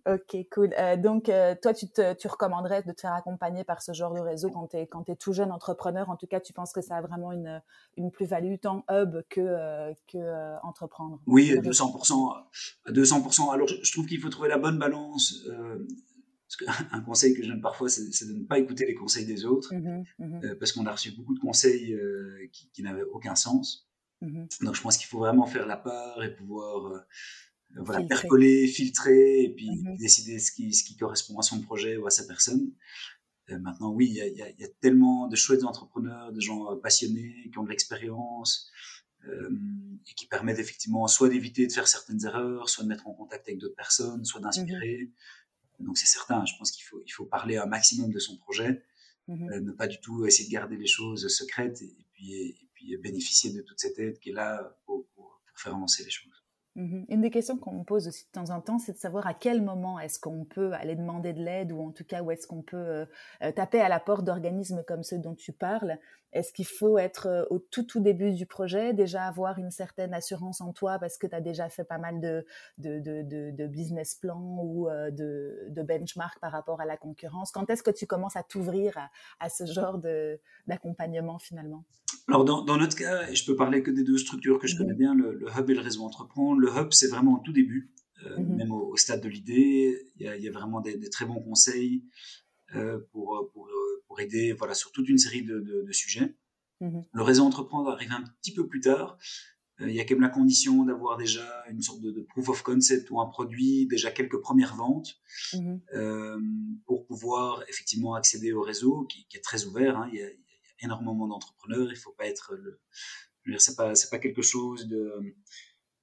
[SPEAKER 1] ok, cool. Euh, donc, euh, toi, tu, te, tu recommanderais de te faire accompagner par ce genre de réseau quand tu es, quand es tout jeune entrepreneur? En tout cas, tu penses que ça a vraiment une, une plus-value tant hub que, euh, que euh, entreprendre.
[SPEAKER 2] Oui, à 200%. À 200 alors, je, trouve qu'il faut trouver la bonne balance. Euh, un conseil que je donne parfois, c'est de ne pas écouter les conseils des autres, mmh mmh euh, parce qu'on a reçu beaucoup de conseils euh, qui, n'avaient aucun sens. Mmh Donc, je pense qu'il faut vraiment faire la part et pouvoir voilà, percoler, filtrer, et puis, décider ce qui, ce qui correspond à son projet ou à sa personne. maintenant, oui, il y, y a, tellement de chouettes entrepreneurs, de gens passionnés, qui ont de l'expérience, et qui permettent effectivement soit d'éviter de faire certaines erreurs, soit de mettre en contact avec d'autres personnes, soit d'inspirer. Mmh Donc c'est certain, je pense qu'il faut, il faut parler un maximum de son projet, mmh euh, ne pas du tout essayer de garder les choses secrètes et, puis, et puis bénéficier de toute cette aide qui est là pour, pour, pour faire avancer les choses.
[SPEAKER 1] Mmh Une des questions qu'on me pose aussi de temps en temps, c'est de savoir à quel moment est-ce qu'on peut aller demander de l'aide ou en tout cas où est-ce qu'on peut euh, euh, taper à la porte d'organismes comme ceux dont tu parles. Est-ce qu'il faut être euh, au tout tout début du projet, déjà avoir une certaine assurance en toi parce que tu as déjà fait pas mal de, de, de, business plan ou de, de benchmark par rapport à la concurrence? Quand est-ce que tu commences à t'ouvrir à, à, ce genre d'accompagnement finalement?
[SPEAKER 2] Alors dans, dans, notre cas, et je peux parler que des deux structures que je connais bien, le, le hub et le réseau entreprendre. Le hub, c'est vraiment au tout début, euh, mmh même au, au, stade de l'idée. Il y a, il y a vraiment des, des, très bons conseils euh, pour, pour, pour, aider voilà, sur toute une série de, de, de sujets. Mmh le réseau entreprendre arrive un petit peu plus tard. Euh, il y a quand même la condition d'avoir déjà une sorte de, de, proof of concept ou un produit, déjà quelques premières ventes, euh, pour pouvoir effectivement accéder au réseau qui, qui est très ouvert. Hein. Il, y a, énormément d'entrepreneurs. Il faut pas être le, c'est pas, c'est pas quelque chose de,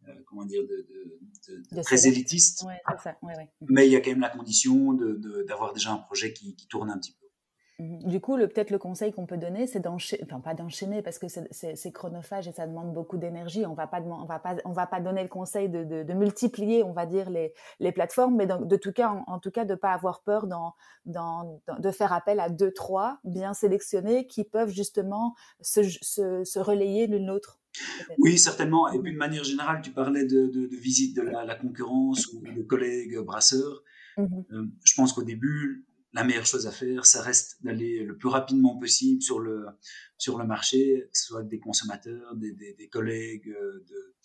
[SPEAKER 2] euh, comment dire, de, de, de, de très élitiste.
[SPEAKER 1] Ouais, ça. Ouais, ouais.
[SPEAKER 2] Mais il y a quand même la condition de, d'avoir déjà un projet qui, qui tourne un petit peu.
[SPEAKER 1] Du coup, peut-être le conseil qu'on peut donner, c'est d'enchaîner, enfin pas d'enchaîner parce que c'est chronophage et ça demande beaucoup d'énergie. On va pas, on va pas, on va pas donner le conseil de, de, de multiplier, on va dire les, les plateformes, mais de tout cas, en, en, tout cas, de pas avoir peur dans, dans, dans, de faire appel à deux, trois bien sélectionnés qui peuvent justement se, se, se relayer l'une l'autre.
[SPEAKER 2] Oui, certainement. Et puis de manière générale, tu parlais de, de, de visite de la, la, concurrence ou de collègues brasseurs. Mmh euh, je pense qu'au début, la meilleure chose à faire, ça reste d'aller le plus rapidement possible sur le sur le marché, que ce soit des consommateurs, des, des, des collègues euh, de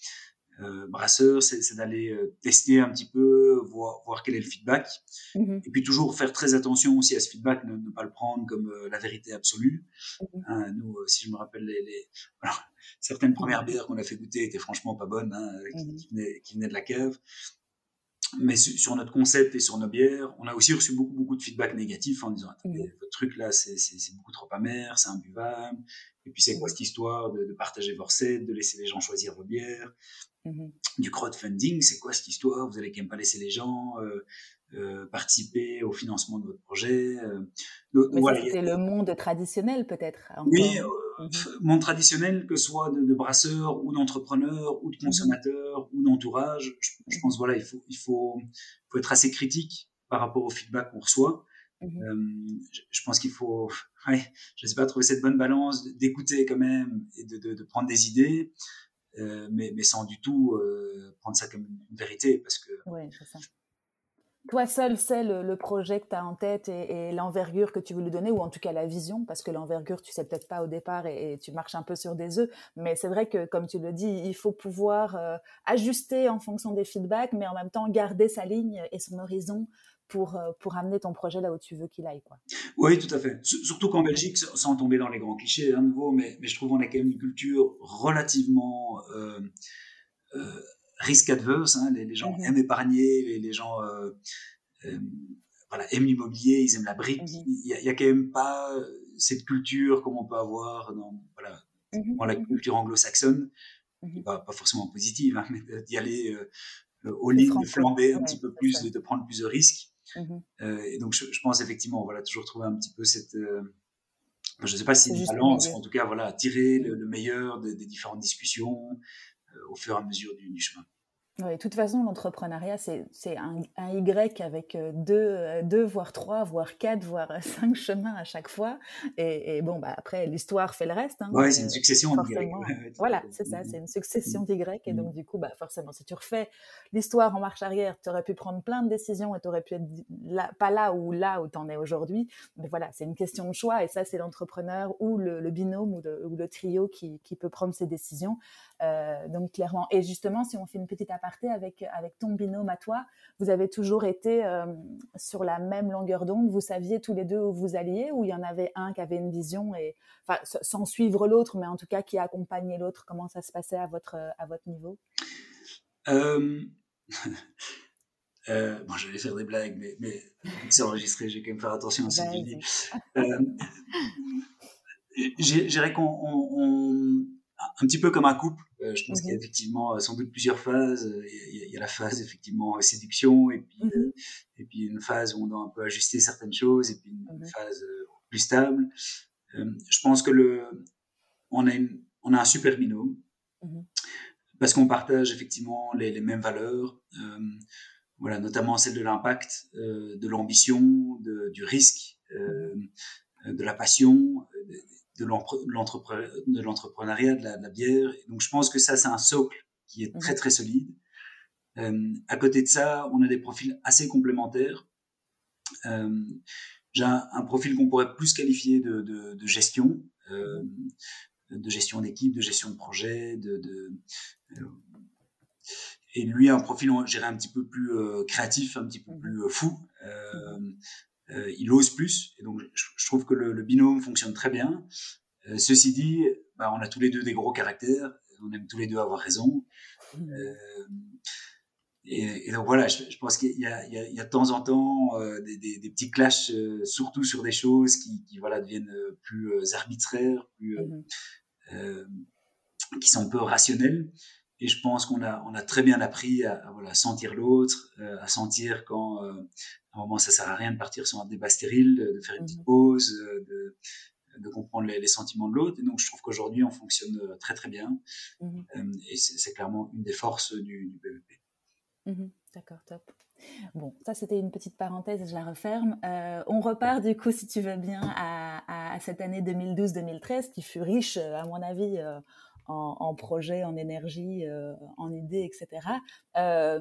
[SPEAKER 2] euh, brasseurs, c'est d'aller euh, tester un petit peu, voir, voir quel est le feedback, mmh et puis toujours faire très attention aussi à ce feedback, ne, ne pas le prendre comme euh, la vérité absolue. Mmh hein, nous, si je me rappelle les, les... Alors, certaines premières bières qu'on a fait goûter étaient franchement pas bonnes, hein, qui, qui, venaient, qui venaient de la cave mais sur notre concept et sur nos bières, on a aussi reçu beaucoup, beaucoup de feedback négatif en disant mmh. votre truc là, c'est beaucoup trop amer, c'est imbuvable. Et puis, c'est quoi cette histoire de, de, partager vos recettes, de laisser les gens choisir vos bières mmh. Du crowdfunding, c'est quoi cette histoire? Vous allez quand même pas laisser les gens euh, euh, participer au financement de votre projet. Euh,
[SPEAKER 1] donc, voilà, c'était le monde traditionnel peut-être.
[SPEAKER 2] Oui, euh, mmh. monde traditionnel, que ce soit de, de brasseurs ou d'entrepreneurs ou de mmh. consommateurs ou d'entourage. Je, je, pense voilà, il faut, il faut, faut être assez critique par rapport au feedback qu'on reçoit. Mmh je, pense qu'il faut, ouais, je sais pas, trouver cette bonne balance d'écouter quand même et de, de, de prendre des idées, mais, mais sans du tout prendre ça comme une vérité, parce que.
[SPEAKER 1] C'est ça toi seul sais le, projet que tu as en tête et, l'envergure que tu veux lui donner, ou en tout cas la vision, parce que l'envergure, tu sais peut-être pas au départ et, tu marches un peu sur des œufs. Mais c'est vrai que, comme tu le dis, il faut pouvoir euh, ajuster en fonction des feedbacks, mais en même temps garder sa ligne et son horizon pour, euh, pour amener ton projet là où tu veux qu'il aille. Quoi.
[SPEAKER 2] Oui, tout à fait. Surtout qu'en Belgique, sans tomber dans les grands clichés à nouveau, mais, mais je trouve qu'on a quand même une culture relativement... Euh, risque adverse. Hein, les, gens mmh aiment épargner, les, gens euh, euh, voilà, aiment l'immobilier, ils aiment la brique. Mmh il n'y a, quand même pas cette culture comme on peut avoir dans, voilà, dans la culture anglo-saxonne, pas, pas, forcément positive, hein, mais d'y aller euh, au lit, de flamber un petit peu plus, de, prendre plus de risques. et donc, je, pense effectivement, voilà, toujours trouver un petit peu cette, je ne sais pas si une balance, en tout cas, voilà, tirer le, meilleur des, différentes discussions au fur et à mesure du chemin.
[SPEAKER 1] Oui, de toute façon, l'entrepreneuriat, c'est un, un, Y avec euh, deux, euh, deux, voire trois, voire quatre, voire cinq chemins à chaque fois. Et, et bon, bah, après, l'histoire fait le reste. Hein,
[SPEAKER 2] oui, c'est une succession d'Y.
[SPEAKER 1] voilà, c'est ça, c'est une succession d'Y. Et donc, du coup, bah, forcément, si tu refais l'histoire en marche arrière, tu aurais pu prendre plein de décisions et tu aurais pu être là, pas là ou là où tu en es aujourd'hui. Mais voilà, c'est une question de choix. Et ça, c'est l'entrepreneur ou le, le, binôme ou le, ou le trio qui, qui, peut prendre ces décisions. Euh, donc, clairement. Et justement, si on fait une petite avec, avec ton binôme à toi, vous avez toujours été euh, sur la même longueur d'onde, vous saviez tous les deux où vous alliez, ou il y en avait un qui avait une vision, et, enfin, sans suivre l'autre, mais en tout cas qui accompagnait l'autre, comment ça se passait à votre, à votre niveau?
[SPEAKER 2] Euh... Euh, bon, je vais faire des blagues, mais, mais c'est enregistré, j'ai quand même faire attention à ce que je dis. Euh, je dirais qu'on un petit peu comme un couple. Euh, je pense qu'il y a effectivement euh, sans doute plusieurs phases. Euh, il y a, la phase effectivement séduction et puis mmh et puis une phase où on doit un peu ajuster certaines choses et puis une mmh phase plus stable. je pense que le on a on a un super binôme parce qu'on partage effectivement les, les mêmes valeurs. voilà, notamment celle de l'impact, de l'ambition, du risque, de la passion, de l'entrepreneuriat, de, la, bière. donc, je pense que ça, c'est un socle qui est très, mhm. très solide. Euh, à côté de ça, on a des profils assez complémentaires. Euh, j'ai un, profil qu'on pourrait plus qualifier de, gestion, euh, de gestion d'équipe, de gestion de projet, de, et lui un profil, je un petit peu plus créatif, un petit peu mhm. plus fou. Euh, il ose plus. Et donc, je, trouve que le, binôme fonctionne très bien. Euh, ceci dit, bah, on a tous les deux des gros caractères. On aime tous les deux avoir raison. Mmh. Euh, et, donc voilà, je, pense qu'il y, a de temps en temps des, petits clashs, surtout sur des choses qui, voilà deviennent plus arbitraires, plus, mmh. qui sont un peu rationnelles. Et je pense qu'on a, on a très bien appris à, voilà, sentir l'autre, à sentir quand à un moment, ça sert à rien de partir sur un débat stérile, de, faire une petite mmh pause, euh, de, comprendre les, sentiments de l'autre. Et donc, je trouve qu'aujourd'hui, on fonctionne euh, très, très bien. Mmh euh, et c'est clairement une des forces du, du PVP.
[SPEAKER 1] Mmh D'accord, top. Bon, ça c'était une petite parenthèse, je la referme. on repart du coup, si tu veux bien, à, à cette année 2012-2013 qui fut riche, à mon avis, en, en projet, en énergie, euh, en idées, etc. Euh,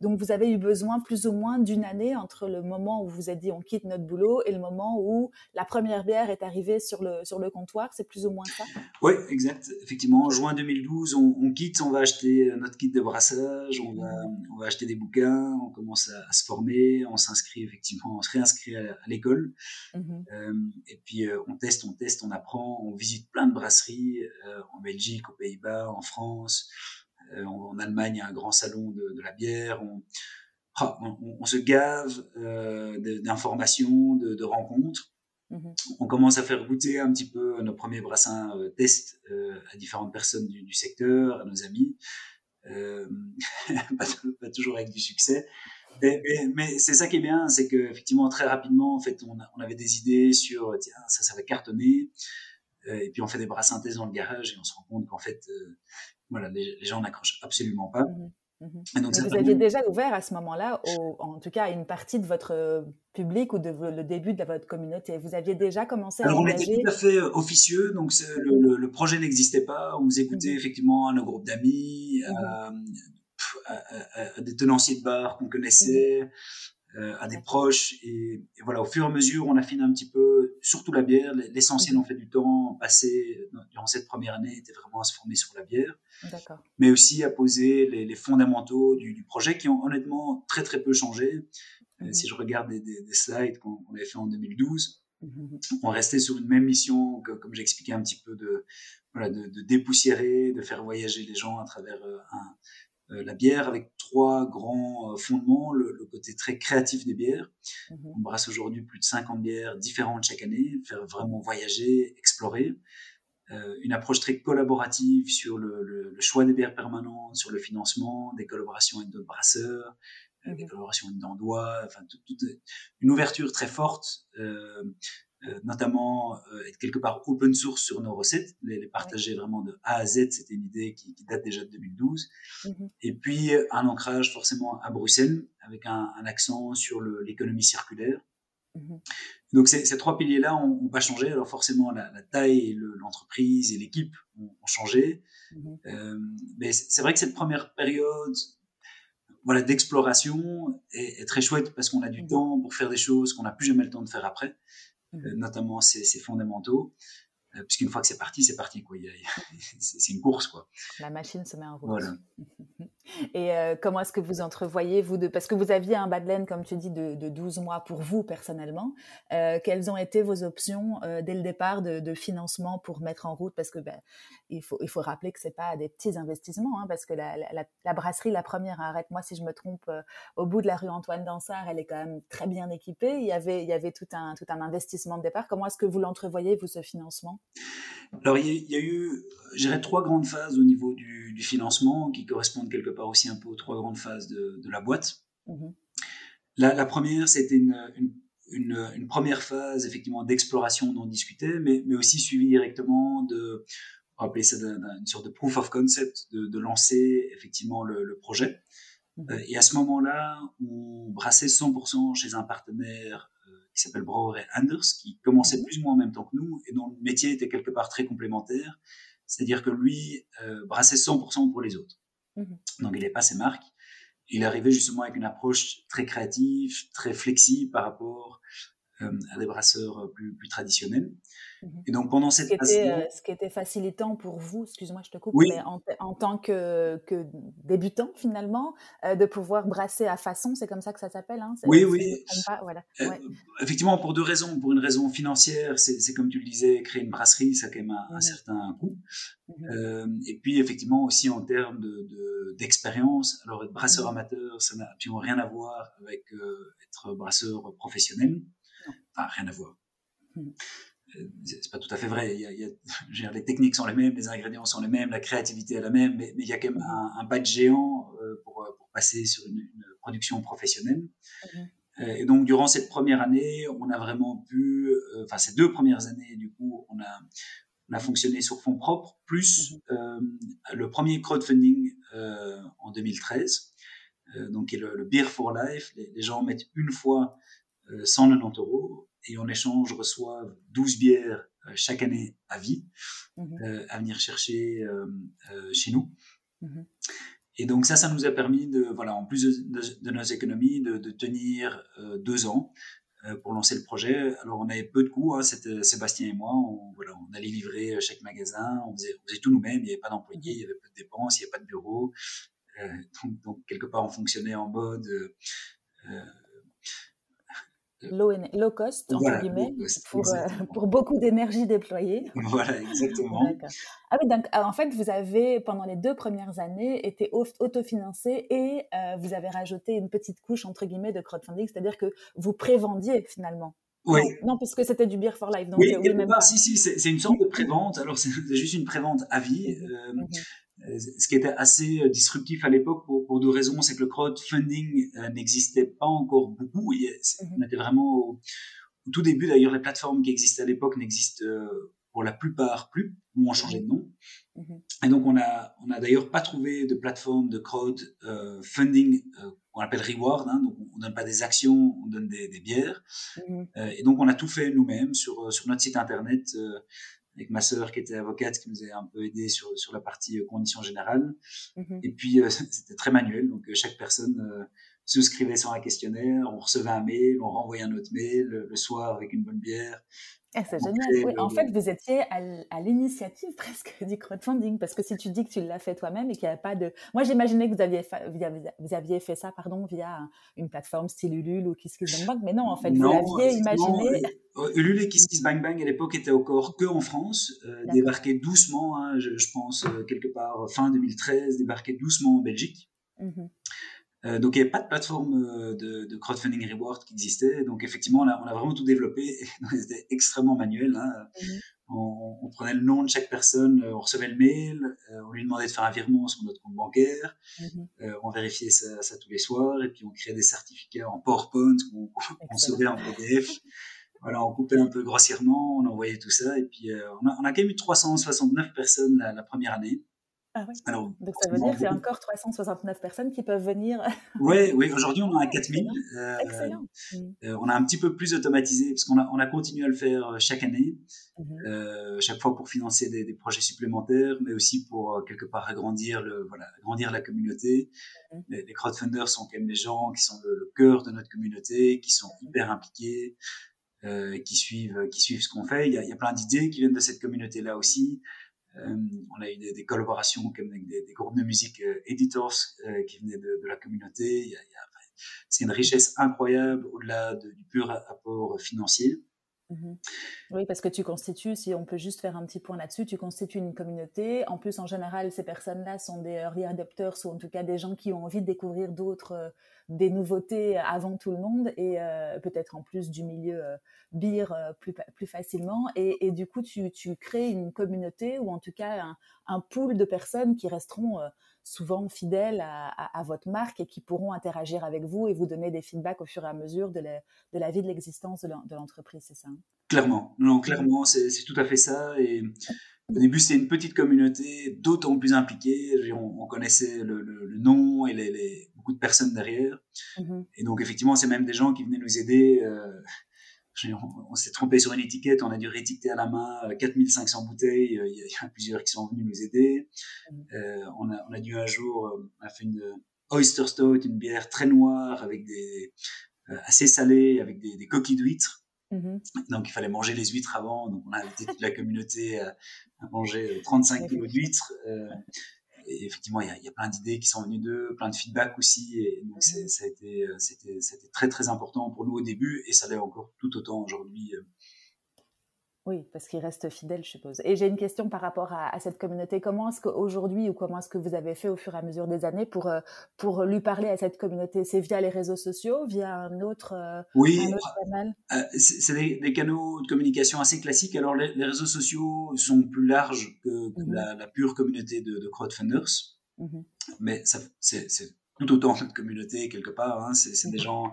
[SPEAKER 1] donc vous avez eu besoin plus ou moins d'une année entre le moment où vous vous êtes dit on quitte notre boulot et le moment où la première bière est arrivée sur le, sur le comptoir, c'est plus ou moins ça?
[SPEAKER 2] Oui, exact. Effectivement, en juin 2012, on, on, quitte, on va acheter notre kit de brassage, on va, on va acheter des bouquins, on commence à, se former, on s'inscrit effectivement, on se réinscrit à, l'école. Mmh euh, et puis euh, on teste, on teste, on apprend, on visite plein de brasseries euh, en Belgique aux Pays-Bas, en France. Euh, en, Allemagne, il y a un grand salon de, la bière. Ah, on, se gave euh, d'informations, de, rencontres. Mhm. On commence à faire goûter un petit peu nos premiers brassins euh, tests à différentes personnes du, secteur, à nos amis. pas, toujours avec du succès. Mais, c'est ça qui est bien, c'est qu'effectivement, très rapidement, en fait, on, on, avait des idées sur, tiens, ça, ça va cartonner. Euh, et puis on fait des bras synthèses dans le garage et on se rend compte qu'en fait, euh, voilà, les, gens n'accrochent absolument pas. Mmh
[SPEAKER 1] Mhm. donc, vous aviez déjà ouvert à ce moment-là, en tout cas, une partie de votre euh, public ou de le début de votre communauté. Vous aviez déjà commencé à
[SPEAKER 2] Alors, on était tout à fait officieux, donc le, le, projet n'existait pas. On nous écoutait effectivement à nos groupes d'amis, à, des tenanciers de bar qu'on connaissait. Euh, à des proches. Et, voilà, au fur et à mesure, on affine un petit peu, surtout la bière. L'essentiel, en fait, du temps passé durant cette première année était vraiment à se former sur la bière. Mais aussi à poser les, fondamentaux du, projet qui ont honnêtement très, très peu changé. Euh, mhm. si je regarde des, slides qu'on avait fait en 2012, mhm. on restait sur une même mission, que, comme j'expliquais un petit peu, de, voilà, de, de, dépoussiérer, de faire voyager les gens à travers euh, un, euh, la bière avec trois grands euh, fondements. Le, côté très créatif des bières. Mhm. On brasse aujourd'hui plus de 50 bières différentes chaque année, faire vraiment voyager, explorer. Euh, une approche très collaborative sur le, choix des bières permanentes, sur le financement, des collaborations avec d'autres brasseurs, des mhm. collaborations avec enfin toute, une ouverture très forte euh, notamment euh, être quelque part open source sur nos recettes, les, partager vraiment de A à Z, c'était une idée qui, qui, date déjà de 2012. Mhm. Et puis un ancrage forcément à Bruxelles, avec un, un accent sur l'économie circulaire. Mhm. Donc ces, ces, trois piliers-là n'ont pas changé. Alors forcément, la, la taille, l'entreprise et l'équipe ont, ont, changé. Euh, mais c'est vrai que cette première période voilà, d'exploration est, est, très chouette parce qu'on a du temps pour faire des choses qu'on n'a plus jamais le temps de faire après. Mmh. Euh, notamment ces, fondamentaux. Euh, puisqu'une fois que c'est parti, c'est parti. Quoi. c'est une course. Quoi.
[SPEAKER 1] La machine se met en route. Voilà. Et euh, comment est-ce que vous entrevoyez, vous, parce que vous aviez un badline, comme tu dis, de, de 12 mois pour vous personnellement. Euh, quelles ont été vos options euh, dès le départ de, financement pour mettre en route? Parce que ben, il, faut, il faut rappeler que c'est pas des petits investissements, hein, parce que la, la, brasserie, la première, arrête-moi si je me trompe, euh, au bout de la rue Antoine Dansard, elle est quand même très bien équipée. Il y avait, il y avait tout, un, tout un investissement de départ. Comment est-ce que vous l'entrevoyez, vous, ce financement?
[SPEAKER 2] Alors, il y, a, eu, j'irais, trois grandes phases au niveau du, du financement qui correspondent quelque part aussi un peu aux trois grandes phases de, la boîte. Mhm. La, première, c'était une, une, première phase effectivement d'exploration dont on discutait, mais, mais aussi suivie directement de, on va appeler ça d'une sorte de proof of concept, de, lancer effectivement le, projet. Mhm. Euh, et à ce moment-là, on brassait 100% chez un partenaire euh, qui s'appelle Brouwer Anders, qui commençait mhm. plus ou moins en même temps que nous et dont le métier était quelque part très complémentaire. C'est-à-dire que lui euh, brassait 100% pour les autres. Mhm. Donc, il n'est pas ses marques. Il est arrivé justement avec une approche très créative, très flexible par rapport à des brasseurs plus, plus traditionnels.
[SPEAKER 1] Mhm. Et donc pendant cette phase euh, ce qui était facilitant pour vous, excuse-moi, je te coupe, mais en, en, tant que, que débutant finalement, euh, de pouvoir brasser à façon, c'est comme ça que ça s'appelle. Hein,
[SPEAKER 2] oui, oui. voilà. Euh, effectivement, pour deux raisons. Pour une raison financière, c'est comme tu le disais, créer une brasserie, ça a quand même un, mhm. certain coût. Mhm. et puis effectivement aussi en termes d'expérience. De, Alors être brasseur amateur, ça n'a absolument rien à voir avec être brasseur professionnel. Rien à voir c'est pas tout à fait vrai. Il y a, il y a, les techniques sont les mêmes, les ingrédients sont les mêmes, la créativité est la même, mais, mais il y a quand même un, un pas géant euh, pour, pour, passer sur une, une production professionnelle. Mhm. Euh, et donc, durant cette première année, on a vraiment pu, euh, enfin, ces deux premières années, du coup, on a, on a fonctionné sur fonds propres, plus mhm. le premier crowdfunding en 2013, donc qui est le, Beer for Life. Les, les, gens mettent une fois 190 euros et en échange reçoivent 12 bières euh, chaque année à vie mhm. euh, à venir chercher euh, chez nous. Mhm. Et donc ça, ça nous a permis de, voilà, en plus de, nos économies, de, tenir deux ans pour lancer le projet. Alors on avait peu de coûts, hein, c'était Sébastien et moi, on, voilà, on allait livrer chaque magasin, on faisait, tout nous-mêmes, il n'y avait pas d'employés, il y avait peu de dépenses, il n'y avait pas de bureau. donc, donc, quelque part on fonctionnait en mode
[SPEAKER 1] low, low cost, entre guillemets, pour, euh, pour, beaucoup d'énergie déployée.
[SPEAKER 2] Voilà, exactement.
[SPEAKER 1] ah oui, donc en fait, vous avez, pendant les deux premières années, été autofinancé et euh, vous avez rajouté une petite couche, entre guillemets, de crowdfunding, c'est-à-dire que vous prévendiez finalement.
[SPEAKER 2] Oui.
[SPEAKER 1] Non, parce que c'était du Beer for Life. Donc,
[SPEAKER 2] oui, euh, oui même pas. si, si, c'est une sorte de prévente. Alors, c'est juste une prévente à vie. Mhm. Ce qui était assez euh, disruptif à l'époque pour, pour, deux raisons, c'est que le crowdfunding euh, n'existait pas encore beaucoup. Mhm. on était vraiment au, tout début. D'ailleurs, les plateformes qui existaient à l'époque n'existent pour la plupart plus ou ont changé de nom. Mhm. Et donc on a on a d'ailleurs pas trouvé de plateforme de crowd euh, funding euh, qu'on appelle reward. Hein, donc on donne pas des actions, on donne des, des bières. Mhm. Euh, et donc on a tout fait nous-mêmes sur euh, sur notre site internet. Euh, avec ma sœur qui était avocate, qui nous a un peu aidé sur, sur la partie conditions générales. Mhm. Et puis, c'était très manuel, donc chaque personne souscrivait sur un questionnaire, on recevait un mail, on renvoyait un autre mail le soir avec une bonne bière.
[SPEAKER 1] Ah, c'est génial. en fait, vous étiez à l'initiative presque du crowdfunding, parce que si tu dis que tu l'as fait toi-même et qu'il n'y a pas de... Moi, j'imaginais que vous aviez, fait, vous aviez fait ça pardon, via une plateforme style Ulule ou KissKissBankBank, mais non, en fait, vous l'aviez imaginé...
[SPEAKER 2] Ulule et KissKissBankBank, à l'époque, étaient encore que en France, euh, débarquaient doucement, hein, je, pense, euh, quelque part fin 2013, débarquaient doucement en Belgique. Mmh euh, donc il n'y avait pas de plateforme euh, de, de, crowdfunding reward qui existait. Donc effectivement, on a, on a vraiment tout développé. C'était extrêmement manuel. Hein. Mhm. On, on, prenait le nom de chaque personne, euh, on recevait le mail, on lui demandait de faire un virement sur notre compte bancaire, mhm. on vérifiait ça, ça, tous les soirs, et puis on créait des certificats en PowerPoint qu'on on sauvait en PDF. Voilà, on coupait un peu grossièrement, on envoyait tout ça, et puis on, a, on a quand même eu 369 personnes la, la première année.
[SPEAKER 1] Ah oui. Alors, Donc ça veut dire qu'il y a encore 369 personnes qui peuvent venir.
[SPEAKER 2] Oui, oui. Aujourd'hui, on en a 4000. Euh, Excellent. Mmh. Euh, on a un petit peu plus automatisé parce qu'on a, on a continué à le faire euh, chaque année, mmh euh, chaque fois pour financer des, des, projets supplémentaires, mais aussi pour quelque part agrandir le, voilà, agrandir la communauté. Mmh les, les, crowdfunders sont quand même des gens qui sont le, le cœur de notre communauté, qui sont hyper impliqués. Qui suivent qui suivent ce qu'on fait. Il y a, il y a plein d'idées qui viennent de cette communauté-là aussi. Euh, on a eu des, collaborations avec des, groupes de musique euh, editors euh, qui venaient de, la communauté. C'est une richesse incroyable au-delà du pur apport financier.
[SPEAKER 1] Mmh oui, parce que tu constitues, si on peut juste faire un petit point là-dessus, tu constitues une communauté. En plus, en général, ces personnes-là sont des early adopters ou en tout cas des gens qui ont envie de découvrir d'autres, des nouveautés avant tout le monde et euh, peut-être en plus du milieu euh, beer euh, plus, plus facilement. Et, et du coup, tu, tu, crées une communauté ou en tout cas un, un pool de personnes qui resteront souvent fidèles à, à, à, votre marque et qui pourront interagir avec vous et vous donner des feedbacks au fur et à mesure de la, de la vie de l'existence de l'entreprise, c'est ça hein?
[SPEAKER 2] Clairement, non, clairement, c'est tout à fait ça. Et au début, c'était une petite communauté, d'autant plus impliquée. On, on connaissait le, le, le, nom et les, les, beaucoup de personnes derrière. Mmh et donc, effectivement, c'est même des gens qui venaient nous aider. Euh, on, s'est trompé sur une étiquette, on a dû réétiqueter à la main 4500 euh, bouteilles, euh, il y, a, plusieurs qui sont venus nous aider. Mmh. Euh, on, a, on, a, dû un jour, on a fait une oyster stout, une bière très noire avec des assez salée, avec des, des coquilles d'huîtres. Mmh. Donc il fallait manger les huîtres avant, donc on a invité toute la communauté à, à manger 35 kilos d'huîtres. Euh, et effectivement, il y a, il y a plein d'idées qui sont venues d'eux, plein de feedback aussi. Et donc, ça a été, c'était, c'était très, très important pour nous au début et ça l'est encore tout autant aujourd'hui.
[SPEAKER 1] Oui, parce qu'il reste fidèle, je suppose. Et j'ai une question par rapport à, à cette communauté. Comment est-ce qu'aujourd'hui, ou comment est-ce que vous avez fait au fur et à mesure des années pour, euh, pour lui parler à cette communauté? C'est via les réseaux sociaux, via un autre, euh,
[SPEAKER 2] oui, un autre canal? euh, C'est des, des, canaux de communication assez classiques. Alors, les, les réseaux sociaux sont plus larges que, que mmh. la, la, pure communauté de, de crowdfunders. Mmh. Mais c'est tout autant notre communauté, quelque part. Hein. C'est mmh. des gens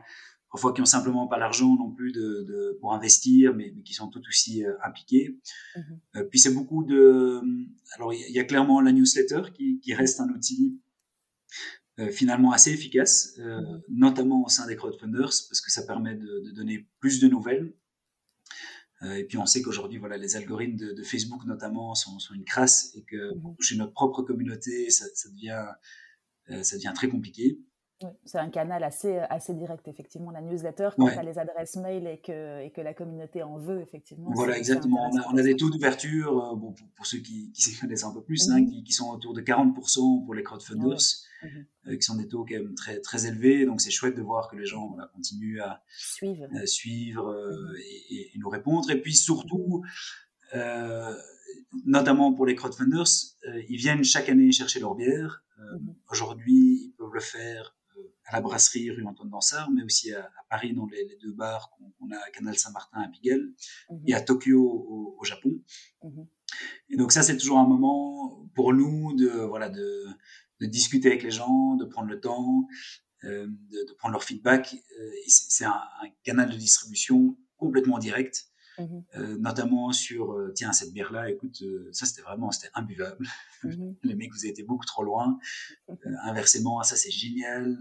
[SPEAKER 2] parfois qui ont simplement pas l'argent non plus de, de, pour investir, mais, mais, qui sont tout aussi euh, impliqués. Mmh. Euh, puis c'est beaucoup de, alors il y, a clairement la newsletter qui, qui reste un outil euh, finalement assez efficace, mmh. notamment au sein des crowdfunders, parce que ça permet de, de donner plus de nouvelles. Et puis on sait qu'aujourd'hui, voilà, les algorithmes de, de, Facebook notamment sont, sont une crasse et que pour toucher notre propre communauté, ça, ça devient, ça devient très compliqué.
[SPEAKER 1] Oui, c'est un canal assez, assez direct, effectivement, la newsletter, quand ouais. tu as les adresses mail et que, et que la communauté en veut, effectivement.
[SPEAKER 2] Voilà, exactement. On a, on a, des taux d'ouverture, euh, bon, pour, pour, ceux qui, qui s'y connaissent un peu plus, mm -hmm. hein, qui, qui, sont autour de 40% pour les crowdfunders, mm -hmm. euh, qui sont des taux quand même très, très élevés. Donc, c'est chouette de voir que les gens voilà, continuent à
[SPEAKER 1] suivre,
[SPEAKER 2] à suivre euh, mm -hmm. et, et, nous répondre. Et puis, surtout, euh, notamment pour les crowdfunders, euh, ils viennent chaque année chercher leur bière. Aujourd'hui, ils peuvent le faire à la brasserie rue Antoine Dansard, mais aussi à, à Paris dans les, les deux bars qu'on a à Canal Saint-Martin à Pigalle mmh. et à Tokyo au, au Japon. Mmh. Et donc ça c'est toujours un moment pour nous de voilà de, de discuter avec les gens, de prendre le temps, euh, de, de, prendre leur feedback. Euh, c'est un, un, canal de distribution complètement direct. Mmh notamment sur, tiens, cette bière-là, écoute, ça c'était vraiment, c'était imbuvable. Mmh Les mecs, vous avez été beaucoup trop loin. inversement, ça c'est génial.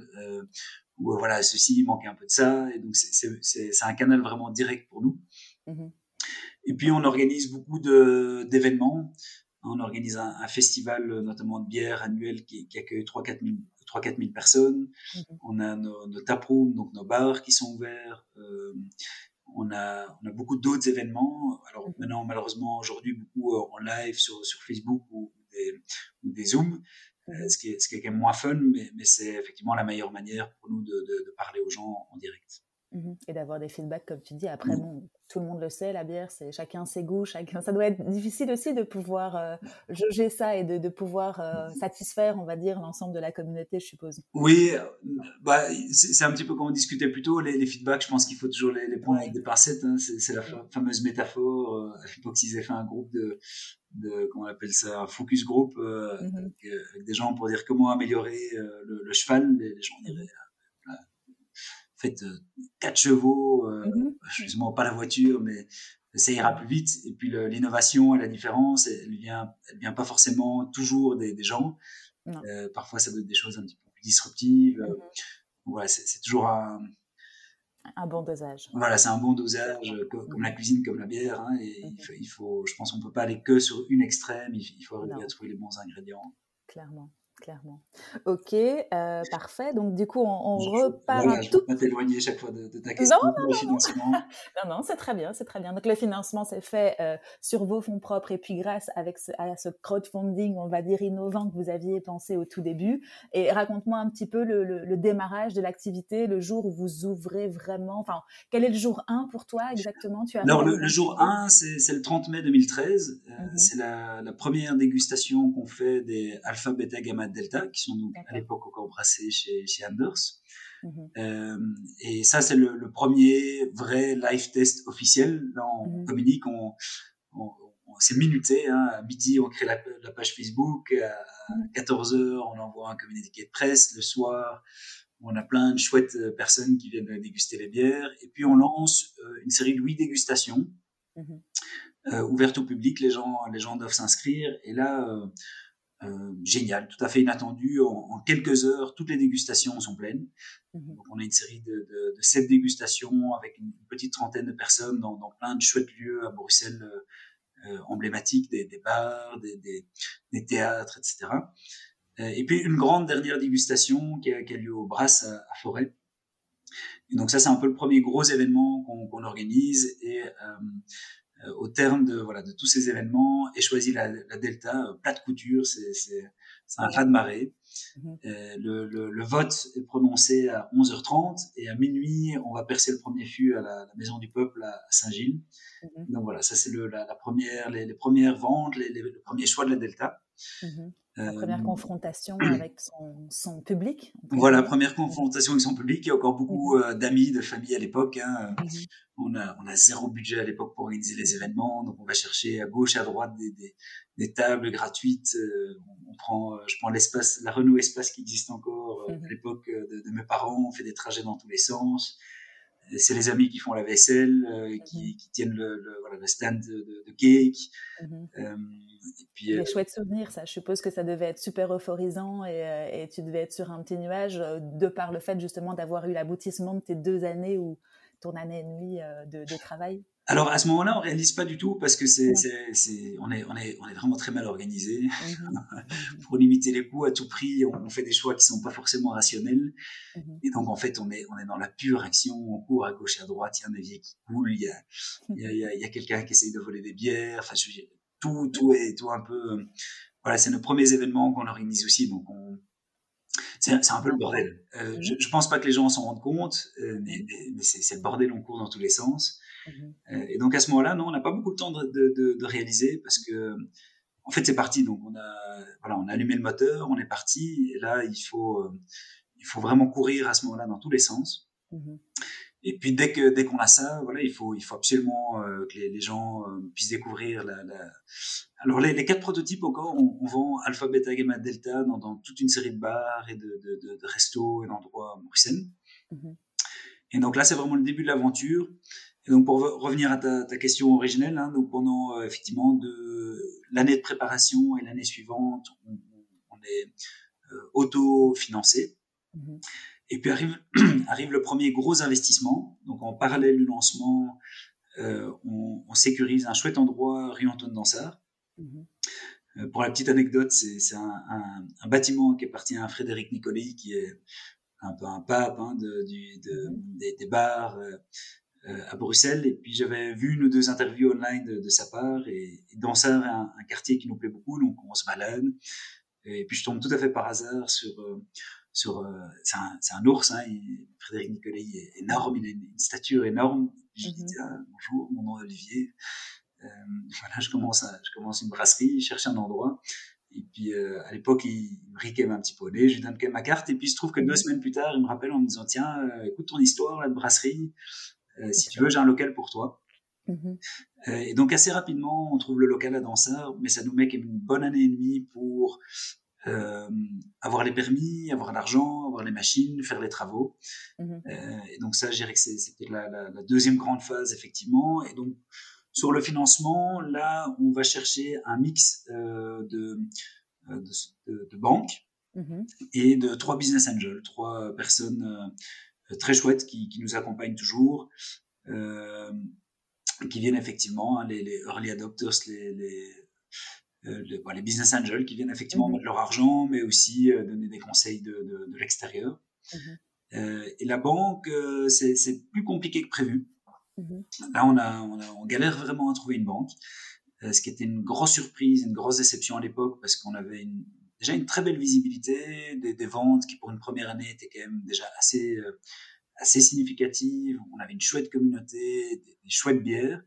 [SPEAKER 2] ou voilà, ceci, il manquait un peu de ça. Et donc, c'est un canal vraiment direct pour nous. Et puis, on organise beaucoup d'événements. On organise un, festival, notamment de bière annuel, qui, qui accueille 3-4 000 3-4 000 personnes. Mmh on a nos, nos taprooms, donc nos bars qui sont ouverts. Euh, on, a, on a beaucoup d'autres événements. Alors mmh maintenant, malheureusement, aujourd'hui, beaucoup euh, en live sur, sur Facebook ou des, ou des Zooms, euh, mmh ce, qui est, ce qui est quand même moins fun, mais, mais c'est effectivement la meilleure manière pour nous de, de, de parler aux gens en direct.
[SPEAKER 1] Et d'avoir des feedbacks, comme tu dis. Après, bon, tout le monde le sait, la bière, c'est chacun ses goûts, chacun. Ça doit être difficile aussi de pouvoir euh, jauger ça et de, de pouvoir euh, satisfaire, on va dire, l'ensemble de la communauté, je suppose.
[SPEAKER 2] Oui, bah, c'est un petit peu comme on discutait plus tôt, les, feedbacks, je pense qu'il faut toujours les, les prendre avec des pincettes. Hein, c'est la fameuse métaphore. Euh, à l'époque, ils avaient fait un groupe de, de comment on appelle ça, un focus group euh, mmh avec, des gens pour dire comment améliorer le, le, cheval. Les, les gens diraient faites euh, quatre chevaux, euh, mmh pas la voiture, mais ça ira plus vite. Et puis l'innovation et la différence, elle vient, elle vient pas forcément toujours des, des gens. Euh, parfois, ça doit être des choses un petit peu plus disruptives. Mmh voilà, c'est toujours un,
[SPEAKER 1] un bon dosage.
[SPEAKER 2] Voilà, c'est un bon dosage, comme la cuisine, comme la bière. Hein, et il, faut, il, faut, je pense qu'on peut pas aller que sur une extrême. Il, faut arriver à trouver les bons ingrédients.
[SPEAKER 1] Clairement clairement. Ok, euh, parfait. Donc du coup, on, repart
[SPEAKER 2] voilà, un je tout. Pas t'éloigner chaque fois de, ta question. Non,
[SPEAKER 1] non, financement. non, non, c'est très bien, c'est très bien. Donc le financement s'est fait euh, sur vos fonds propres et puis grâce avec ce, à ce crowdfunding, on va dire innovant que vous aviez pensé au tout début. Et raconte-moi un petit peu le, le, démarrage de l'activité, le jour où vous ouvrez vraiment. Enfin, quel est le jour 1 pour toi exactement?
[SPEAKER 2] Tu as Alors le, jour 1, c'est le 30 mai 2013. Euh, mhm. C'est la, la, première dégustation qu'on fait des alpha, beta, gamma Delta, qui sont donc à l'époque encore brassés chez, chez Anders. Mhm. Euh, et ça, c'est le, premier vrai live test officiel. Là, on mhm. communique, on, on, c'est minuté. Hein. À midi, on crée la, page Facebook. À 14h, mhm. on envoie un communiqué de presse. Le soir, on a plein de chouettes euh, personnes qui viennent déguster les bières. Et puis, on lance euh, une série de huit dégustations. ouvertes au public, les gens, les gens doivent s'inscrire. Et là, euh, génial, tout à fait inattendu. En, quelques heures, toutes les dégustations sont pleines. Mhm. Donc, on a une série de, de, de sept dégustations avec une, petite trentaine de personnes dans, dans, plein de chouettes lieux à Bruxelles euh, euh emblématiques, des, des bars, des, des, des, théâtres, etc. Euh, et puis une grande dernière dégustation qui a, qui a lieu au Brass à, à, Forêt. Et donc ça, c'est un peu le premier gros événement qu'on organise. Et euh, euh, au terme de, voilà, de tous ces événements et choisi la, la Delta, euh, plat de couture, c'est, un plat de marée. Mhm. Euh, le, le, le, vote est prononcé à 11h30 et à minuit, on va percer le premier fût à la, la Maison du Peuple à, Saint-Gilles. Mhm. Donc voilà, ça c'est le, la, la, première, les, les, premières ventes, les, les, le premier choix de la Delta.
[SPEAKER 1] Mhm. La première confrontation avec son, son public.
[SPEAKER 2] Voilà, première confrontation avec son public. Il y a encore beaucoup d'amis, de famille à l'époque. Hein on a, on a zéro budget à l'époque pour organiser les événements, donc on va chercher à gauche, à droite des, des, des tables gratuites. Euh, on, prend, euh, je prends l'espace, la Renault Espace qui existe encore euh, mhm. à l'époque de, de, mes parents. On fait des trajets dans tous les sens. C'est les amis qui font la vaisselle, qui, mhm. qui, tiennent le, le, voilà, le stand de, de cake.
[SPEAKER 1] Mhm. et puis, des chouettes souvenirs, ça. Je suppose que ça devait être super euphorisant et, et tu devais être sur un petit nuage de par le fait justement d'avoir eu l'aboutissement de tes deux années où ton année et demie euh, de, de travail
[SPEAKER 2] alors à ce moment-là, on réalise pas du tout parce que c'est, c'est, c'est, on est, on est, on est vraiment très mal organisé. Mm-hmm. Pour limiter les coûts à tout prix, on, fait des choix qui sont pas forcément rationnels. Mm-hmm. Et donc en fait, on est, on est dans la pure action. On court à gauche et à droite. Il y a un évier qui coule. Il y a, il y a, il y a, quelqu'un qui essaye de voler des bières. Enfin, tout, tout est, tout un peu. Voilà, c'est nos premiers événements qu'on organise aussi. Donc on, c'est un peu le bordel. Euh, je, je pense pas que les gens s'en rendent compte, euh, mais, mais, c'est le bordel, on court dans tous les sens. Mhm. Euh, et donc à ce moment-là, non, on n'a pas beaucoup de temps de, de, de, réaliser parce que, en fait, c'est parti. Donc on a, voilà, on a allumé le moteur, on est parti. Et là, il faut, il faut vraiment courir à ce moment-là dans tous les sens. Mhm. Et puis dès que dès qu'on a ça, voilà, il faut il faut absolument euh, que les, les gens euh, puissent découvrir la, la... Alors les, les, quatre prototypes encore, on, on, vend alpha, beta, gamma, delta dans, dans, toute une série de bars et de, de, de, de restos et d'endroits à Bruxelles. Mm-hmm. Et donc là, c'est vraiment le début de l'aventure. Et donc pour revenir à ta, ta question originelle, hein, donc pendant effectivement de l'année de préparation et l'année suivante, on, on est auto-financé. Mmh et puis arrive, arrive le premier gros investissement. Donc en parallèle du lancement, euh, on, on, sécurise un chouette endroit rue Antoine Dansard. Mmh euh, pour la petite anecdote, c'est un, un, un, bâtiment qui appartient à Frédéric Nicoli, qui est un peu un pape hein, de, du, de, mmh des, des, bars euh, à Bruxelles. Et puis j'avais vu une ou deux interviews online de, de sa part. Et, et Dansard est un, un, quartier qui nous plaît beaucoup, donc on se balade. Et puis je tombe tout à fait par hasard sur sur euh, c'est un, un, ours hein, Frédéric Nicolet est énorme il a une, stature énorme. Je lui dis mm-hmm. bonjour mon nom est Olivier. Euh, voilà je commence à, je commence une brasserie je cherche un endroit. Et puis euh, à l'époque il, me riquait un petit poney je lui donne quand même ma carte. Et puis il se trouve que deux mm-hmm. semaines plus tard il me rappelle en me disant tiens euh, écoute ton histoire de brasserie. Euh, si tu veux j'ai un local pour toi. Mmh et donc assez rapidement, on trouve le local à Dansard, mais ça nous met une bonne année et demie pour euh, avoir les permis, avoir l'argent, avoir les machines, faire les travaux. Mmh euh, et donc ça, je dirais que c'était la, la, la, deuxième grande phase, effectivement. Et donc, sur le financement, là, on va chercher un mix euh, de, de, de, de, banques mmh et de trois business angels, trois personnes très chouettes qui, qui, nous accompagnent toujours. Qui viennent effectivement, hein, les, les, early adopters, les, les, euh, les, bon, les business angels qui viennent effectivement mmh mettre leur argent, mais aussi euh, donner des conseils de, de, de l'extérieur. Mmh euh, et la banque, c'est plus compliqué que prévu. Mmh Là, on, a, on, a, on galère vraiment à trouver une banque, euh, ce qui était une grosse surprise, une grosse déception à l'époque, parce qu'on avait une, déjà une très belle visibilité, des, des, ventes qui pour une première année étaient quand même déjà assez assez significative. On avait une chouette communauté, des, des chouettes bières.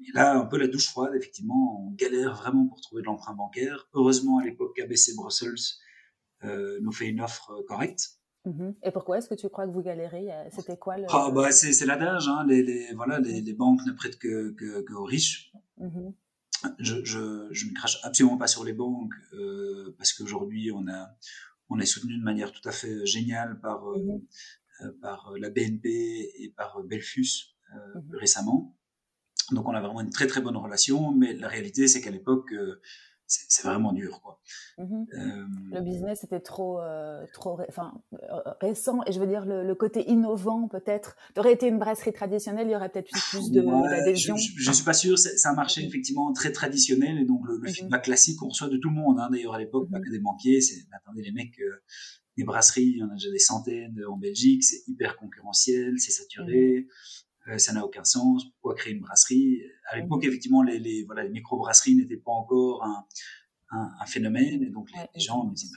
[SPEAKER 2] Et là, un peu la douche froide, effectivement, on galère vraiment pour trouver de l'emprunt bancaire. Heureusement, à l'époque, ABC Brussels euh, nous fait une offre euh, correcte.
[SPEAKER 1] Mmh Et pourquoi est-ce que tu crois que vous galérez? C'était quoi le...
[SPEAKER 2] Ah, bah, c'est l'adage, hein. les, les, voilà, les, les, banques ne prêtent que, que, que aux riches. Mmh je, je, je ne crache absolument pas sur les banques euh, parce qu'aujourd'hui, on, a, on est soutenu de manière tout à fait géniale par, mmh euh, par la BNP et par Belfus euh, récemment. Donc on a vraiment une très très bonne relation, mais la réalité c'est qu'à l'époque euh, c'est vraiment dur quoi.
[SPEAKER 1] Mmh euh... Le business était trop euh, trop enfin récent et je veux dire le, le côté innovant peut-être. T'aurais été une brasserie traditionnelle, il y aurait peut-être eu plus de
[SPEAKER 2] ouais, d'adhésion. Je, je, suis pas sûr, c'est un marché effectivement très traditionnel et donc le, le mmh feedback classique qu'on reçoit de tout le monde. Hein, D'ailleurs à l'époque, mmh pas que des banquiers, c'est attendez les mecs. Euh, les brasseries, il y en a déjà des centaines en Belgique, c'est hyper concurrentiel, c'est saturé, ça n'a aucun sens. Pourquoi créer une brasserie? À l'époque, mmh. effectivement, les, les, voilà, les micro-brasseries n'étaient pas encore un, un, un, phénomène, et donc les, ouais, les gens me disaient,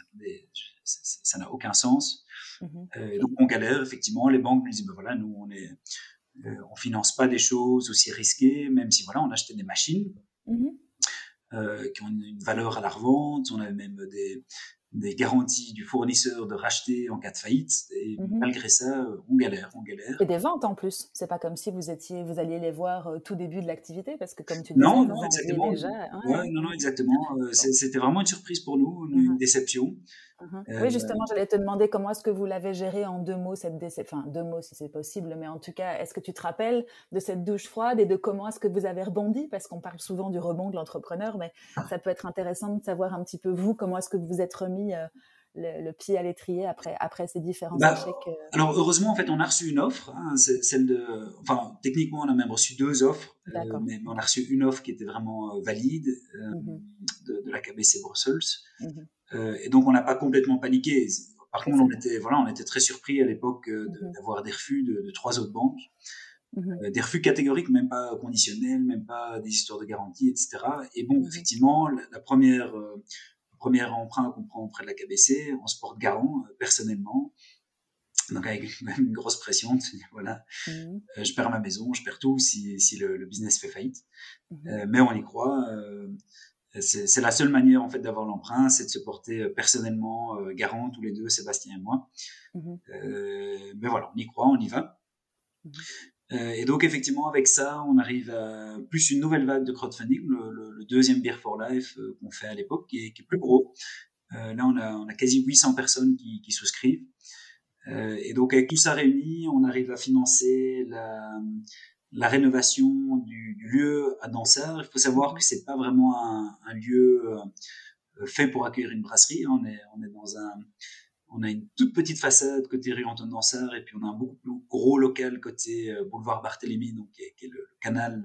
[SPEAKER 2] ça n'a aucun sens. Mmh. Euh, donc on galère, effectivement, les banques nous disent, ben voilà, nous, on euh, on finance pas des choses aussi risquées, même si voilà, on achetait des machines. Euh, qui ont une, une, valeur à la revente. On avait même des, des garanties du fournisseur de racheter en cas de faillite. Et mmh. malgré ça, on galère, on galère.
[SPEAKER 1] Et des ventes en plus. C'est pas comme si vous étiez, vous alliez les voir euh, tout début de l'activité, parce que comme tu disais,
[SPEAKER 2] non, non, exactement. Déjà, hein, ouais, non, non, exactement. Euh, c'était vraiment une surprise pour nous, une, mmh. déception.
[SPEAKER 1] Mmh. Euh, oui, justement, j'allais te demander comment est-ce que vous l'avez géré en deux mots cette déception. Enfin, deux mots si c'est possible, mais en tout cas, est-ce que tu te rappelles de cette douche froide et de comment est-ce que vous avez rebondi? Parce qu'on parle souvent du rebond de l'entrepreneur, mais ça peut être intéressant de savoir un petit peu vous comment est-ce que vous vous êtes remis euh, le, le, pied à l'étrier après, après ces différents bah, échecs euh...
[SPEAKER 2] Alors, heureusement, en fait, on a reçu une offre. Hein, celle de, enfin, techniquement, on a même reçu deux offres. Euh, mais on a reçu une offre qui était vraiment euh, valide euh, mmh de, de, la KBC Brussels. Mmh et donc, on n'a pas complètement paniqué. Par contre, on était, voilà, on était très surpris à l'époque mmh d'avoir des refus de, de, trois autres banques. Mmh des refus catégoriques, même pas conditionnels, même pas des histoires de garantie, etc. Et bon, effectivement, la, la première premier emprunt qu'on prend auprès de la KBC, on se porte garant euh, personnellement. Donc avec une grosse pression, voilà, mmh. euh, je perds ma maison, je perds tout si, si le, le business fait faillite. Mmh. Euh, mais on y croit. Euh, c'est la seule manière en fait d'avoir l'emprunt, c'est de se porter personnellement garant tous les deux, Sébastien et moi. Mmh. mais voilà, on y croit, on y va. Euh, et donc effectivement avec ça, on arrive à plus une nouvelle vague de crowdfunding, le, deuxième Beer for Life euh, qu'on fait à l'époque, qui est, plus gros. Euh, là, on a, on quasi 800 personnes qui, souscrivent. Et donc avec tout ça réuni, on arrive à financer la, rénovation du, lieu à Dansard. Il faut savoir que c'est pas vraiment un, lieu fait pour accueillir une brasserie. On est, on est dans un, on a une toute petite façade côté rue Antoine Dansard et puis on a un beaucoup plus gros local côté boulevard Barthélemy, donc qui est, le, canal,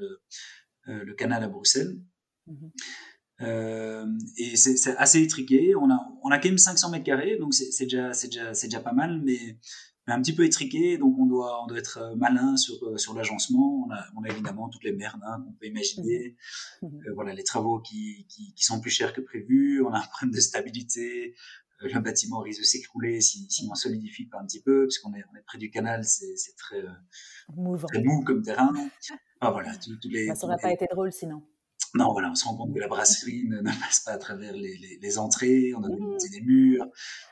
[SPEAKER 2] le canal à Bruxelles. Mhm. Euh, et c'est assez étriqué. On a, on a quand même 500 mètres carrés, donc c'est déjà, déjà, déjà pas mal, mais, mais, un petit peu étriqué. Donc on doit, on doit être euh, malin sur, euh, sur l'agencement. On a, on a évidemment toutes les merdes hein, qu'on peut imaginer. Mmh. Mmh. voilà, les travaux qui, qui, qui, sont plus chers que prévu. On a un problème de stabilité. Le bâtiment risque de s'écrouler si, si on solidifie pas un petit peu, parce qu'on est, on est près du canal, c'est très, très mou comme terrain. Ah, voilà,
[SPEAKER 1] tous, les, ça n'aurait pas été drôle sinon.
[SPEAKER 2] Non, voilà, on se rend compte que la brasserie ne, passe pas à travers les, les, entrées, on a démonté des murs,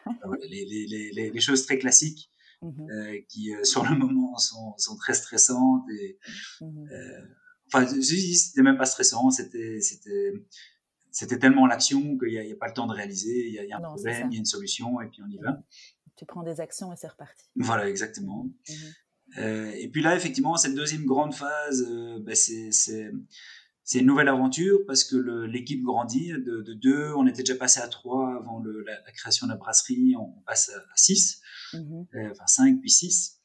[SPEAKER 2] les, les, choses très classiques mmh euh, qui, euh, sur le moment, sont, sont très stressantes. Et, mmh euh, enfin, c'était même pas stressant, c'était, c'était, tellement l'action qu'il n'y a, a, pas le temps de réaliser, il y a, y a un problème, il y a une solution, et puis on y va.
[SPEAKER 1] Tu prends des actions et c'est reparti.
[SPEAKER 2] Voilà, exactement. Mmh euh, et puis là, effectivement, cette deuxième grande phase, ben c'est une nouvelle aventure parce que l'équipe grandit de, de, deux. On était déjà passé à trois avant le, la, la, création de la brasserie. On passe à, six, mm-hmm. euh, enfin cinq puis six.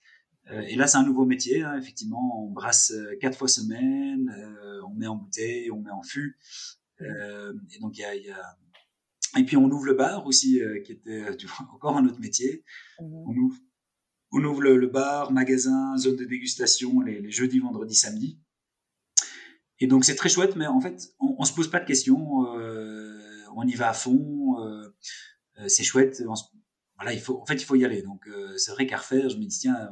[SPEAKER 2] Euh, et là, c'est un nouveau métier. Hein, effectivement, on brasse euh, quatre fois semaine. Euh, on met en bouteille, on met en fût. Euh, et donc il y a, y a, et puis on ouvre le bar aussi, qui était tu vois, encore un autre métier. Mm-hmm. On ouvre, on ouvre le, le, bar, magasin, zone de dégustation les, les jeudis, vendredis, samedis. Et donc c'est très chouette, mais en fait, on, on se pose pas de questions, euh, on y va à fond, euh, euh c'est chouette. voilà, il faut, en fait, il faut y aller. Donc euh, c'est vrai qu'à refaire, je me dis tiens,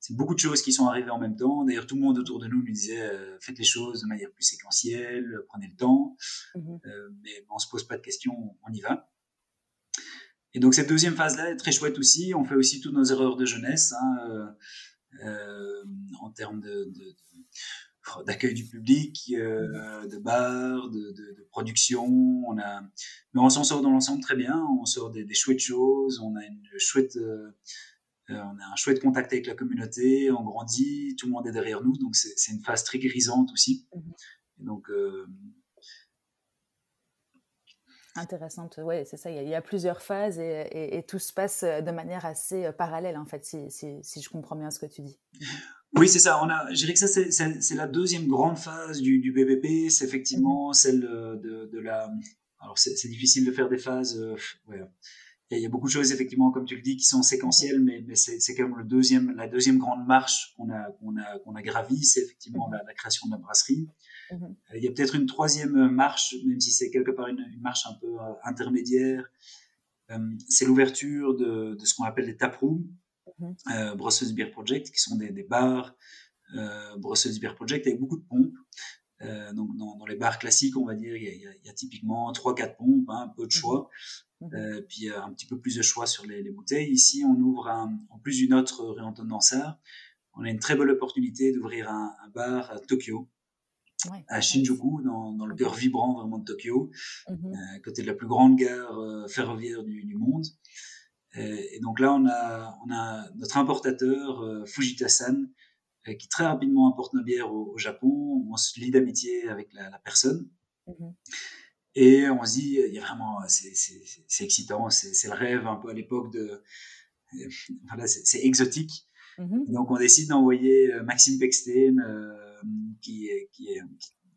[SPEAKER 2] c'est beaucoup de choses qui sont arrivées en même temps. D'ailleurs, tout le monde autour de nous nous disait euh, faites les choses de manière plus séquentielle, prenez le temps. Mmh mais on se pose pas de questions, on y va. Et donc cette deuxième phase-là est très chouette aussi. On fait aussi toutes nos erreurs de jeunesse hein, en termes de, d'accueil du public, euh, de bar, de, de, de, production. On a, mais on s'en sort dans l'ensemble très bien. On sort des, des, chouettes choses. On a une chouette, euh, euh, on a un chouette contact avec la communauté. On grandit. Tout le monde est derrière nous. Donc c'est une phase très grisante aussi. Mhm. donc euh,
[SPEAKER 1] Intéressante, oui, c'est ça. Il y, a, plusieurs phases et, et, et, tout se passe de manière assez parallèle, en fait, si, si, si je comprends bien ce que tu dis.
[SPEAKER 2] Oui, c'est ça. On a, je dirais que ça, c'est la deuxième grande phase du, du BBP. C'est effectivement mhm. celle de, de la. Alors, c'est difficile de faire des phases. Euh, ouais. Il y, a beaucoup de choses, effectivement, comme tu le dis, qui sont séquentielles, mais, mais c'est quand même le deuxième, la deuxième grande marche qu'on a, qu'on a, qu'on a gravie. C'est effectivement mhm. la, la, création de la brasserie. Euh, il y a peut-être une troisième marche, même si c'est quelque part une, une, marche un peu euh, intermédiaire. c'est l'ouverture de, de ce qu'on appelle les taprooms. Mhm. euh, Brussels Beer Project, qui sont des, des bars euh, Brussels Beer Project avec beaucoup de pompes. Euh, donc dans, dans, les bars classiques, on va dire, il y a, il y typiquement 3-4 pompes, hein, peu de choix, Mhm. euh, puis euh, un petit peu plus de choix sur les, les bouteilles. Ici, on ouvre un, en plus d'une autre réentente Dansard, on a une très belle opportunité d'ouvrir un, un, bar à Tokyo, ouais, à Shinjuku, dans, dans, le cœur vibrant vraiment de Tokyo, mm -hmm. côté de la plus grande gare euh, ferroviaire du, du monde. Et, donc là, on a, on a notre importateur, Fujita-san, qui très rapidement importe nos bières au, Japon. On se lie d'amitié avec la, la personne. Mm-hmm. Et on se dit, il y a vraiment, c'est excitant, c'est le rêve un peu à l'époque de, euh, voilà, c'est exotique. Mm-hmm. Donc on décide d'envoyer Maxime Pexten, euh, qui, qui,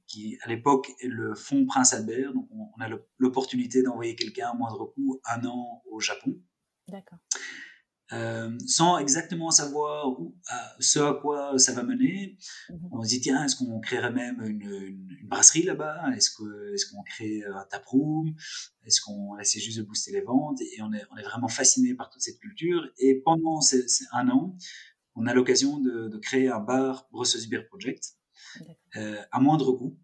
[SPEAKER 2] qui à l'époque est le fonds Prince Albert. Donc on, on a l'opportunité d'envoyer quelqu'un à moindre coût un an au Japon. D'accord. Euh, sans exactement savoir où, à, ce à quoi ça va mener. Mm-hmm. On se dit, tiens, est-ce qu'on créerait même une, une, une brasserie là-bas? Est-ce qu'on est qu'on crée un taproom Est-ce qu'on essaie juste de booster les ventes? Et on est, on est vraiment fasciné par toute cette culture. Et pendant ces, ces un an, on a l'occasion de, de, créer un bar Brussels Beer Project euh, à moindre coût.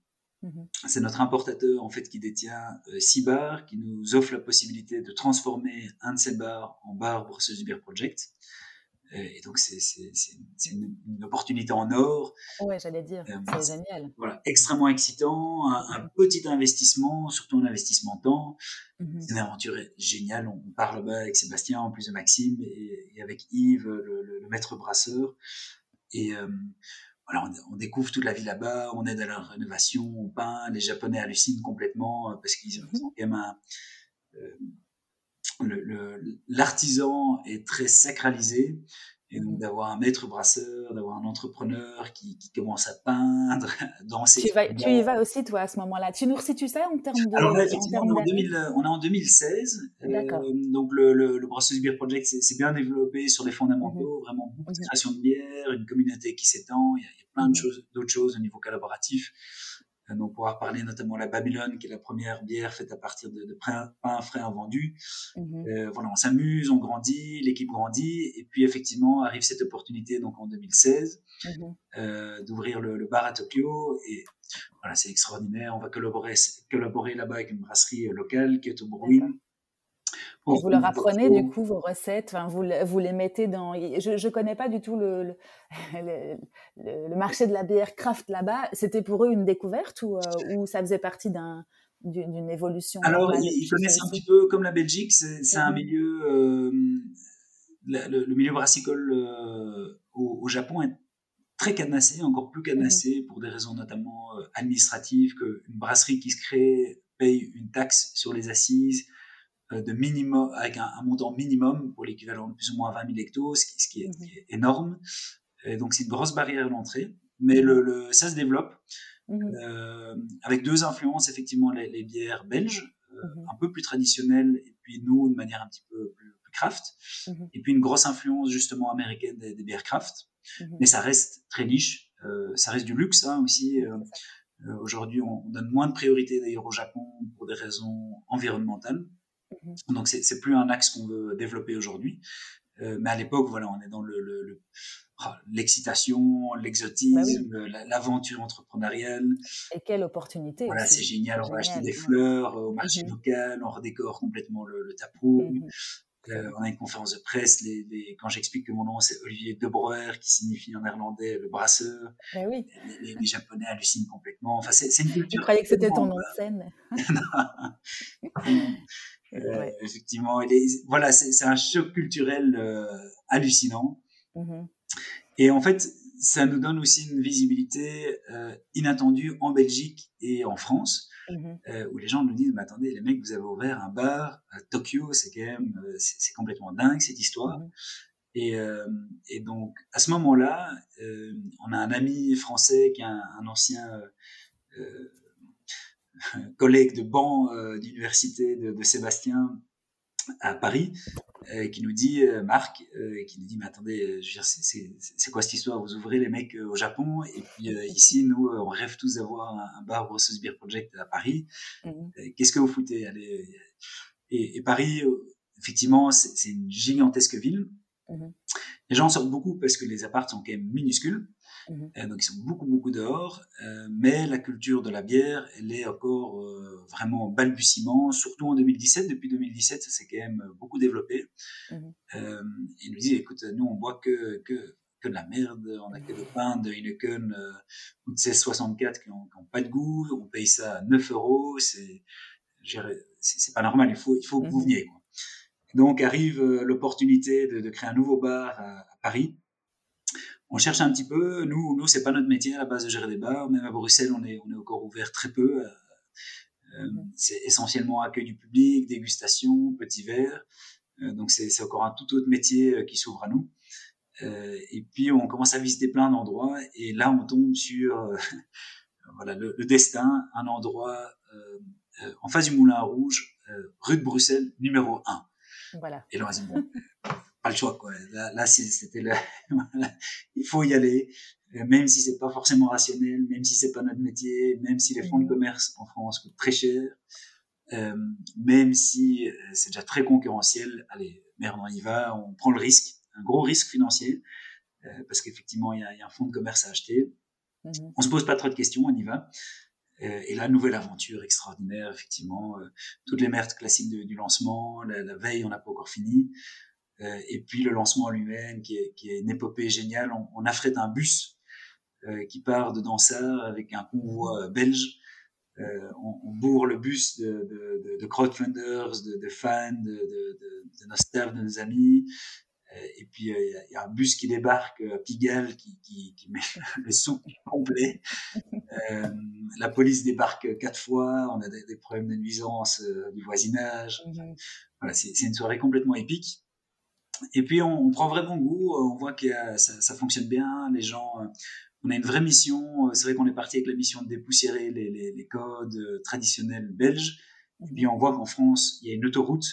[SPEAKER 2] Mmh c'est notre importateur en fait qui détient euh, six bars, qui nous offre la possibilité de transformer un de ces bars en bar Brussels Beer Project. Euh, et donc c'est une, une, opportunité en or.
[SPEAKER 1] Ouais, j'allais dire, euh, c'est génial.
[SPEAKER 2] Voilà, extrêmement excitant, un, un, petit investissement, surtout un investissement temps. Mmh c'est une aventure géniale. On part là-bas avec Sébastien, en plus de Maxime, et, et avec Yves, le, le, le, maître brasseur. Et euh, on, découvre toute la vie là-bas, on aide à la rénovation, on peint, les Japonais hallucinent complètement parce qu'ils ont, quand même un, l'artisan est très sacralisé. Et donc d'avoir un maître brasseur, d'avoir un entrepreneur qui, qui, commence à peindre, à danser.
[SPEAKER 1] Tu, vas, tu, y vas aussi, toi, à ce moment-là. Tu nous resitues ça en termes de.
[SPEAKER 2] Alors là, effectivement, on, est en 2000, on est en 2016. D'accord. Euh, donc le, le, le Brasseuse Beer Project c'est bien développé sur des fondamentaux, mhm. vraiment beaucoup de mhm. création de bière, une communauté qui s'étend. Il, y a, plein de choses, d'autres choses au niveau collaboratif. Euh, donc pouvoir parler notamment la Babylone, qui est la première bière faite à partir de, de pain frais invendus. Mmh euh, voilà, on s'amuse, on grandit, l'équipe grandit, et puis effectivement arrive cette opportunité donc en 2016 mmh euh, d'ouvrir le, bar à Tokyo, et voilà, c'est extraordinaire. On va collaborer, collaborer là-bas avec une brasserie locale, Kyoto
[SPEAKER 1] Vous leur apprenez du coup vos recettes, vous, vous les mettez dans. Je ne connais pas du tout le, le, le, marché de la bière craft là-bas. C'était pour eux une découverte ou, euh, ou ça faisait partie d'un, d'une évolution
[SPEAKER 2] Alors, ils, connaissent un petit peu comme la Belgique, c'est, un milieu. Euh, le, milieu brassicole euh, au, Japon est très cadenassé, encore plus cadenassé mhm. pour des raisons notamment administratives, qu'une brasserie qui se crée paye une taxe sur les assises de minimum, avec un, montant minimum pour l'équivalent de plus ou moins 20 000 hectos, ce qui, mhm. est, énorme. Et donc c'est une grosse barrière à l'entrée, mais le, le, ça se développe mhm. euh, avec deux influences effectivement les, bières belges, euh, mhm. un peu plus traditionnelles, et puis nous de manière un petit peu plus, craft, et puis une grosse influence justement américaine des, bières craft, mais ça reste très niche, euh, ça reste du luxe hein, aussi. Euh, Aujourd'hui, on, donne moins de priorité d'ailleurs au Japon pour des raisons environnementales. Mhm. Donc c'est plus un axe qu'on veut développer aujourd'hui. Euh, mais à l'époque, voilà, on est dans le, le, ah, l'excitation, l'exotisme, bah l'aventure entrepreneuriale.
[SPEAKER 1] Et quelle opportunité
[SPEAKER 2] Voilà, c'est génial. On va acheter des fleurs au marché mhm. local, on redécore complètement le, le taproom. Mhm. Euh, on a une conférence de presse. Les, les, quand j'explique que mon nom c'est Olivier Debreuer, qui signifie en néerlandais le brasseur,
[SPEAKER 1] bah oui.
[SPEAKER 2] les, les, Japonais hallucinent complètement. Enfin, c'est une culture.
[SPEAKER 1] Tu croyais que c'était ton nom de scène
[SPEAKER 2] Euh, effectivement, voilà, c'est un choc culturel euh, hallucinant. Mmh et en fait, ça nous donne aussi une visibilité euh, inattendue en Belgique et en France, mmh où les gens nous disent, mais attendez, les mecs, vous avez ouvert un bar à Tokyo, c'est quand même, c'est complètement dingue cette histoire. Mmh et, et, donc, à ce moment-là, on a un ami français qui est un, un ancien collègue de banc euh, d'université de, de, Sébastien à Paris, euh, qui nous dit, euh, Marc, qui nous dit, mais attendez, c'est quoi cette histoire? Vous ouvrez les mecs au Japon, et puis ici, nous, on rêve tous d'avoir un, bar Brosseuse Beer Project à Paris. Mhm. Qu'est-ce que vous foutez? Allez. Et, et, Paris, effectivement, c'est une gigantesque ville. Mhm. Les gens sortent beaucoup parce que les apparts sont quand même minuscules. Mmh euh, donc ils sont beaucoup beaucoup dehors, euh, mais la culture de la bière, elle est encore euh, vraiment balbutiement, surtout en 2017. Depuis 2017, ça s'est quand même beaucoup développé. Mmh ils nous disent, écoute, nous on boit que que que de la merde, on a que de pain de Heineken euh, ou de 1664 qui n'ont pas de goût, on paye ça à 9 euros, c'est c'est pas normal, il faut il faut que vous mmh veniez. Quoi. Donc arrive l'opportunité de, de, créer un nouveau bar à, à Paris on cherche un petit peu. Nous, nous, c'est pas notre métier à la base de gérer des bars. Même à Bruxelles, on est, on est encore ouvert très peu. Euh, euh mhm. c'est essentiellement accueil du public, dégustation, petits verres. Euh, donc c'est encore un tout autre métier qui s'ouvre à nous. Euh, et puis on commence à visiter plein d'endroits et là on tombe sur voilà le, le, destin, un endroit en face du Moulin Rouge, rue de Bruxelles, numéro 1. Voilà. Et là on dit bon, pas le choix quoi. Là, là c'était le... il faut y aller, euh, même si c'est pas forcément rationnel, même si c'est pas notre métier, même si les fonds de mmh. commerce en France coûtent très cher, euh, même si euh, c'est déjà très concurrentiel. Allez, merde, on y va, on prend le risque, un gros risque financier, euh, parce qu'effectivement il y a, y a, un fonds de commerce à acheter. Mmh. On se pose pas trop de questions, on y va. Euh, et la nouvelle aventure extraordinaire, effectivement, toutes les merdes classiques du lancement, la, la veille, on n'a pas encore fini. Euh, et puis le lancement lui-même, qui est, qui est une épopée géniale. On, on affrète un bus euh, qui part de Dansard avec un convoi belge. Euh, on, on, bourre le bus de, de, de, de crowdfunders, de, de, fans, de, nos staffs, de nos amis. et puis il y, a un bus qui débarque à Pigalle qui, qui, qui met le sou complet. la police débarque quatre fois, on a des, problèmes de nuisance du voisinage. Mhm. Voilà, c'est une soirée complètement épique. Et puis on, prend vraiment goût, on voit que ça, ça, fonctionne bien, les gens on a une vraie mission. Euh, c'est vrai qu'on est parti avec la mission de dépoussiérer les, codes euh, traditionnels belges. Et puis on voit qu'en France, il y a une autoroute.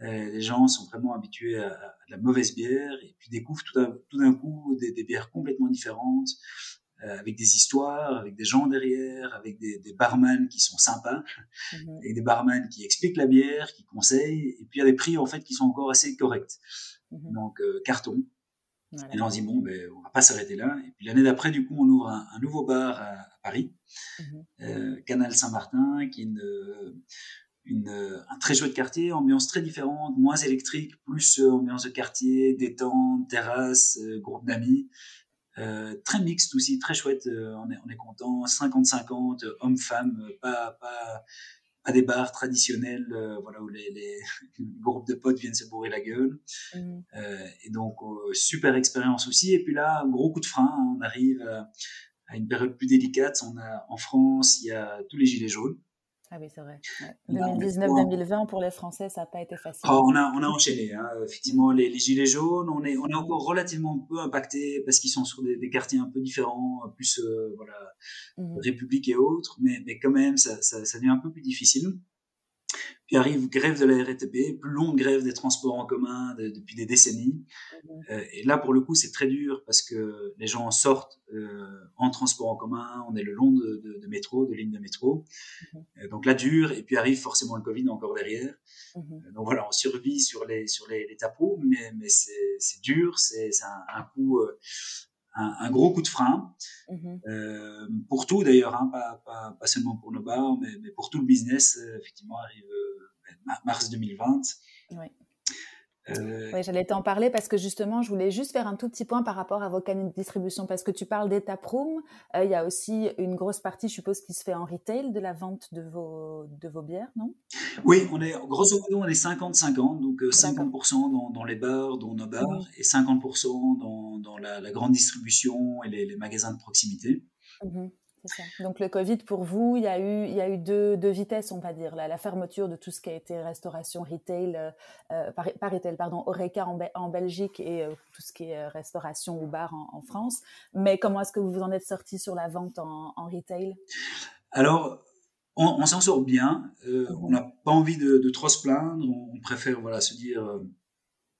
[SPEAKER 2] Euh, les gens sont vraiment habitués à, à, la mauvaise bière et puis découvrent tout d'un coup des, bières complètement différentes, euh, avec des histoires, avec des gens derrière, avec des, des barman qui sont sympas, mhm. avec des barman qui expliquent la bière, qui conseillent, et puis il y a des prix en fait qui sont encore assez corrects. Mhm. Donc carton. Et là, on se dit, bon, ben, on va pas s'arrêter là. Et puis l'année d'après, du coup, on ouvre un, nouveau bar à, Paris, mhm. euh, Canal Saint-Martin, qui est une, une, un très chouette quartier, ambiance très différente, moins électrique, plus euh, ambiance de quartier, détente, terrasse, euh, groupe d'amis. Euh, très mixte aussi, très chouette, on est, on est content, 50-50, hommes-femmes, pas, pas, à des bars traditionnels, euh, voilà, où les, les, groupes de potes viennent se bourrer la gueule. Mmh. Euh, et donc, euh, super expérience aussi. Et puis là, gros coup de frein, hein, on arrive à, à, une période plus délicate. On a, en France, il y a tous les gilets jaunes.
[SPEAKER 1] Ah oui, c'est vrai. 2019-2020, pour les Français, ça n'a pas été facile.
[SPEAKER 2] Oh, on, a, on a enchaîné. Hein. Effectivement, les, les, Gilets jaunes, on est, on est encore relativement peu impacté parce qu'ils sont sur des, des, quartiers un peu différents, plus euh, voilà, mmh République et autres, mais, mais quand même, ça, ça, ça devient un peu plus difficile. Puis arrive grève de la RATP, plus longue grève des transports en commun depuis des décennies. Mmh euh, et là, pour le coup, c'est très dur parce que les gens sortent euh, en transport en commun, on est le long de, de, de métro, de lignes de métro. Mmh euh, donc là, dur, et puis arrive forcément le Covid encore derrière. Mmh euh, donc voilà, on survit sur les, sur les, les tapeaux, mais, mais c'est dur, c'est un, un coup... Euh, un, un, gros coup de frein euh, pour tout d'ailleurs, hein, pas, pas, pas, seulement pour nos bars, mais, mais pour tout le business. effectivement, arrive mars 2020. Oui.
[SPEAKER 1] Euh... Oui, j'allais t'en parler parce que justement, je voulais juste faire un tout petit point par rapport à vos canaux de distribution parce que tu parles des taprooms. Euh, il y a aussi une grosse partie, je suppose, qui se fait en retail de la vente de vos, de vos bières, non?
[SPEAKER 2] Oui, on est, grosso modo, on est 50-50, donc 50% euh, dans, dans, les bars, dans nos bars, et 50% dans, dans la, la, grande distribution et les, les magasins de proximité.
[SPEAKER 1] Donc le Covid, pour vous, il y a eu, il y a eu deux, deux vitesses, on va dire. La, la, fermeture de tout ce qui a été restauration retail, euh, euh pas retail, pardon, Oreca en, en Belgique et euh, tout ce qui est euh, restauration ou bar en, en France. Mais comment est-ce que vous vous en êtes sorti sur la vente en, en retail?
[SPEAKER 2] Alors, on, on s'en sort bien. Euh, mhm. On n'a pas envie de, de, trop se plaindre. On, préfère voilà, se dire,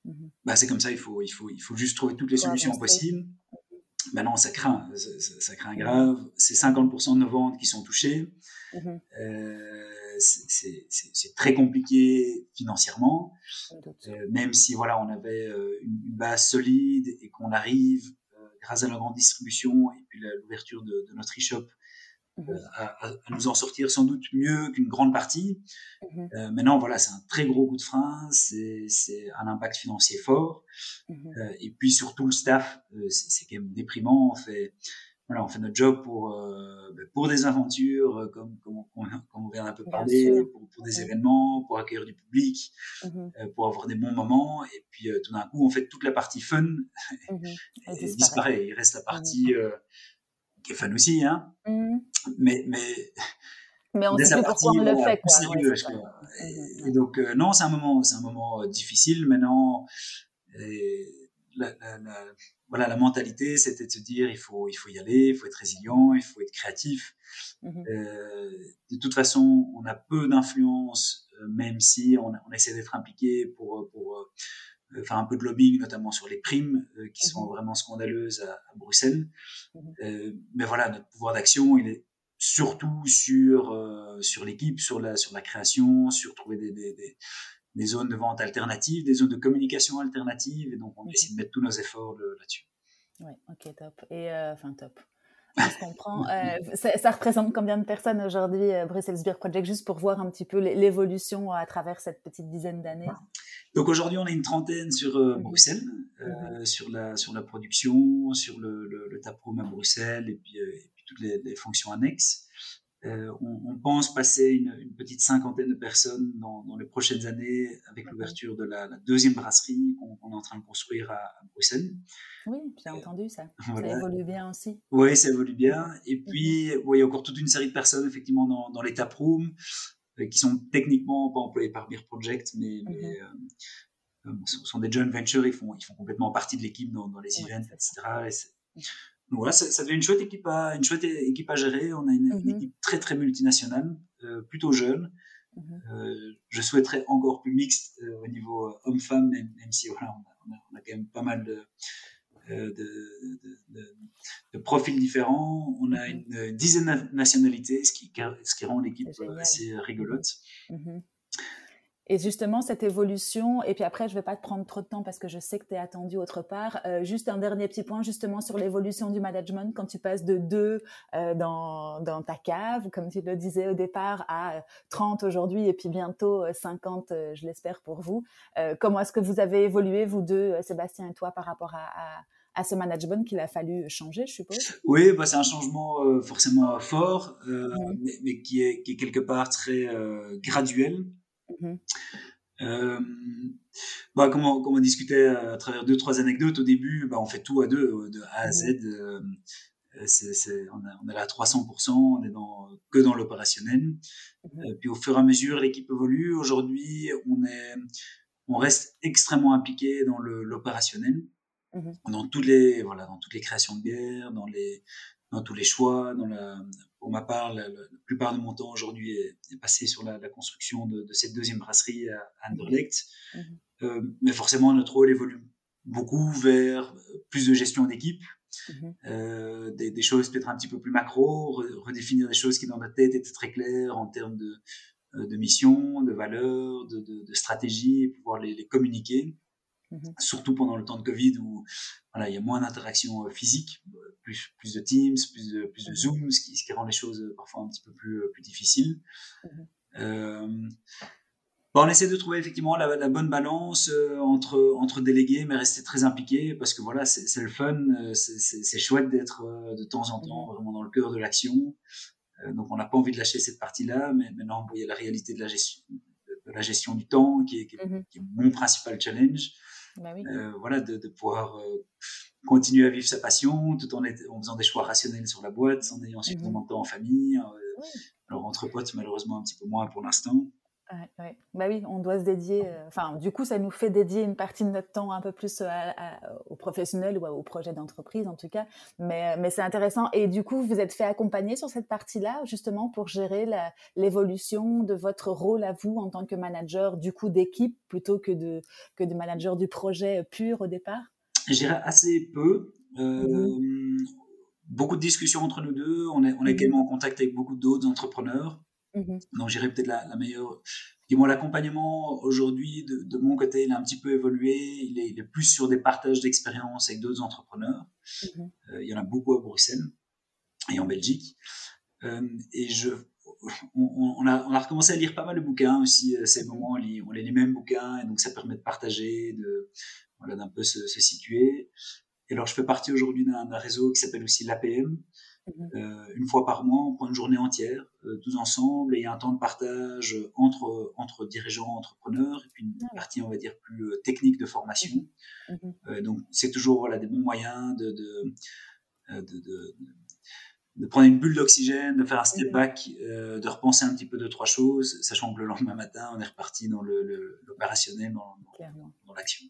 [SPEAKER 2] mhm. bah, c'est comme ça, il faut, il, faut, il faut juste trouver toutes les solutions possibles. Maintenant, ça craint, ça, ça craint grave. C'est 50% de nos ventes qui sont touchées. Mmh euh, c'est très compliqué financièrement, euh, même si voilà, on avait euh, une, base solide et qu'on arrive, euh, grâce à la grande distribution et puis l'ouverture de, de, notre e-shop, euh, à, à, nous en sortir sans doute mieux qu'une grande partie. Mmh euh, maintenant, voilà, c'est un très gros coup de frein, c'est un impact financier fort. Mmh euh, et puis surtout le staff, c'est quand même déprimant. On fait, voilà, on fait notre job pour ben, pour des aventures, comme comme on, comme on vient d'un peu parler, pour, pour, des événements, pour accueillir du public, pour avoir des bons moments. Et puis tout d'un coup, on fait toute la partie fun disparaît. Il reste la partie qui est fun aussi, hein. Mmh. Mais, mais,
[SPEAKER 1] mais on sait pourquoi on le fait, quoi.
[SPEAKER 2] et, donc, euh, non, c'est un moment, c'est un moment euh, difficile. Maintenant, la, la, la, voilà, la mentalité, c'était de se dire, il faut, il faut y aller, il faut être résilient, il faut être créatif. Mmh euh, de toute façon, on a peu d'influence, même si on, on essaie d'être impliqué pour, pour euh, faire un peu de lobbying, notamment sur les primes, euh, qui sont mhm. vraiment scandaleuses à, à Bruxelles. Mhm. Euh, mais voilà, notre pouvoir d'action, il est surtout sur sur l'équipe, sur la sur la création, sur trouver des, des, des, des, zones de vente alternatives, des zones de communication alternatives, et donc on essaie de mettre tous nos efforts là-dessus.
[SPEAKER 1] Oui, ok, top. Et enfin top. Je comprends. Euh, ça, ça, représente combien de personnes aujourd'hui, euh, Bruxelles Beer Project, juste pour voir un petit peu l'évolution à travers cette petite dizaine d'années?
[SPEAKER 2] Donc aujourd'hui, on est une trentaine sur euh, mhm. Bruxelles, mhm. sur, la, sur la production, sur le, le, le taproom à Bruxelles et puis, et puis toutes les, les, fonctions annexes. Euh, on, pense passer une, petite cinquantaine de personnes dans, les prochaines années avec l'ouverture de la, deuxième brasserie qu'on est en train de construire à, Bruxelles.
[SPEAKER 1] Oui, j'ai euh, entendu ça. Ça évolue bien aussi.
[SPEAKER 2] Oui, ça évolue bien. Et puis, il y a encore toute une série de personnes effectivement dans, dans les taprooms euh, qui sont techniquement pas employés par Beer Project, mais, ce sont des joint ventures, ils font, ils font complètement partie de l'équipe dans, les events, etc voilà, ça, ça, devient une chouette équipe à, une chouette équipe à gérer. On a une, mmh équipe très très multinationale, euh, plutôt jeune. Mmh euh, je souhaiterais encore plus mixte euh, au niveau homme-femme, même, même, si voilà, on a, on, a, quand même pas mal de, de, de, de, profils différents. On a mmh une dizaine de nationalités, ce qui, ce qui rend l'équipe assez rigolote.
[SPEAKER 1] Et justement, cette évolution, et puis après, je vais pas te prendre trop de temps parce que je sais que tu es attendu autre part. Euh, juste un dernier petit point, justement, sur l'évolution du management, quand tu passes de 2 euh, dans, dans ta cave, comme tu le disais au départ, à 30 aujourd'hui et puis bientôt 50, euh, je l'espère pour vous. comment est-ce que vous avez évolué, vous deux, Sébastien et toi, par rapport à, à, à ce management qu'il a fallu changer, je suppose?
[SPEAKER 2] Oui, bah, c'est un changement forcément fort, mais, mais, qui, est, qui est quelque part très graduel. Mmh euh, bah, comme, on, comme, on, discutait à travers deux, trois anecdotes, au début, bah, on fait tout à deux, euh, de A à Z. Mmh euh, on, on, est là à 300%, on est dans, que dans l'opérationnel. Mmh puis au fur et à mesure, l'équipe évolue. Aujourd'hui, on, est, on reste extrêmement impliqué dans l'opérationnel, dans, toutes les, voilà, dans toutes les créations de bière, dans, les, dans tous les choix, dans la, pour ma part, la, plupart de mon temps aujourd'hui est, passé sur la, construction de, cette deuxième brasserie à, Anderlecht. Mhm. Euh, mais forcément, notre rôle évolue beaucoup vers plus de gestion d'équipe, mhm. euh, des, choses peut-être un petit peu plus macro, redéfinir des choses qui dans notre tête étaient très claires en termes de, euh, de mission, de valeurs, de, de, stratégie, et pouvoir les, les communiquer. Mhm. Surtout pendant le temps de Covid où voilà, il y a moins d'interactions euh, physiques, plus, plus de Teams, plus de, plus de mhm. Zoom, ce qui, ce qui rend les choses euh, parfois un petit peu plus, euh, plus difficiles. Euh, bon, on essaie de trouver effectivement la, la bonne balance entre, entre délégués, mais rester très impliqué parce que voilà, c'est le fun, c'est chouette d'être de temps en temps vraiment dans le cœur de l'action. donc on n'a pas envie de lâcher cette partie-là, mais maintenant il y a la réalité de la gestion, de la gestion du temps qui est, qui est mon principal challenge. Bah euh, voilà, de, de pouvoir euh, continuer à vivre sa passion tout en, en, faisant des choix rationnels sur la boîte, en ayant suffisamment mmh de temps en famille. Euh, alors entre potes, malheureusement un petit peu moins pour l'instant.
[SPEAKER 1] Ouais, Bah oui, on doit se dédier. Euh, enfin, du coup, ça nous fait dédier une partie de notre temps un peu plus aux professionnels ou aux projets d'entreprise, en tout cas. Mais, mais c'est intéressant. Et du coup, vous êtes fait accompagner sur cette partie-là, justement, pour gérer l'évolution de votre rôle à vous en tant que manager, du coup, d'équipe, plutôt que de, que de manager du projet pur au départ?
[SPEAKER 2] Je dirais assez peu. Euh, mmh beaucoup de discussions entre nous deux. On est, on est mmh également en contact avec beaucoup d'autres entrepreneurs. Mmh Donc, j'irais peut-être la, la, meilleure. Dis-moi, l'accompagnement aujourd'hui, de, de, mon côté, il a un petit peu évolué. Il est, il est plus sur des partages d'expériences avec d'autres entrepreneurs. Mmh euh, il y en a beaucoup à Bruxelles et en Belgique. Euh, et je, on, on, a, on, a, recommencé à lire pas mal de bouquins aussi. À euh, ces mmh moments, on lit, on lit les mêmes bouquins et donc ça permet de partager, de voilà, d'un peu se, se, situer. Et alors, je fais partie aujourd'hui d'un réseau qui s'appelle aussi l'APM, euh, une fois par mois, on prend une journée entière, euh, tous ensemble, et il y a un temps de partage entre, entre dirigeants, entrepreneurs, et puis une ah partie, on va dire, plus euh, technique de formation. Mmh mmh donc, c'est toujours voilà, des bons moyens de, de, de, de, prendre une bulle d'oxygène, de faire un step back, de repenser un petit peu deux, trois choses, sachant que le lendemain matin, on est reparti dans l'opérationnel, le, dans, dans l'action.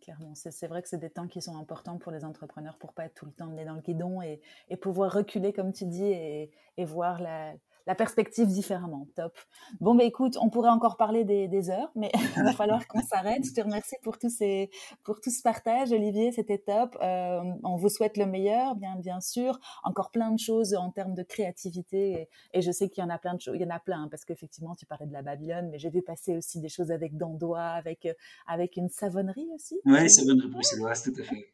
[SPEAKER 1] Clairement. C'est vrai que c'est des temps qui sont importants pour les entrepreneurs pour pas être tout le temps dans le guidon et, pouvoir reculer, comme tu dis, et voir la, la perspective différemment. Top. Bon, bah, écoute, on pourrait encore parler des, heures, mais il va falloir qu'on s'arrête. Je te remercie pour tous ces, pour tout ce partage, Olivier. C'était top. Euh, on vous souhaite le meilleur, bien, bien sûr. Encore plein de choses en termes de créativité. Et, je sais qu'il y en a plein de choses. Il y en a plein, parce qu'effectivement, tu parlais de la Babylone, mais j'ai vu passer aussi des choses avec Dandois, avec, avec une savonnerie aussi.
[SPEAKER 2] Oui, savonnerie bruxelloise, tout à fait.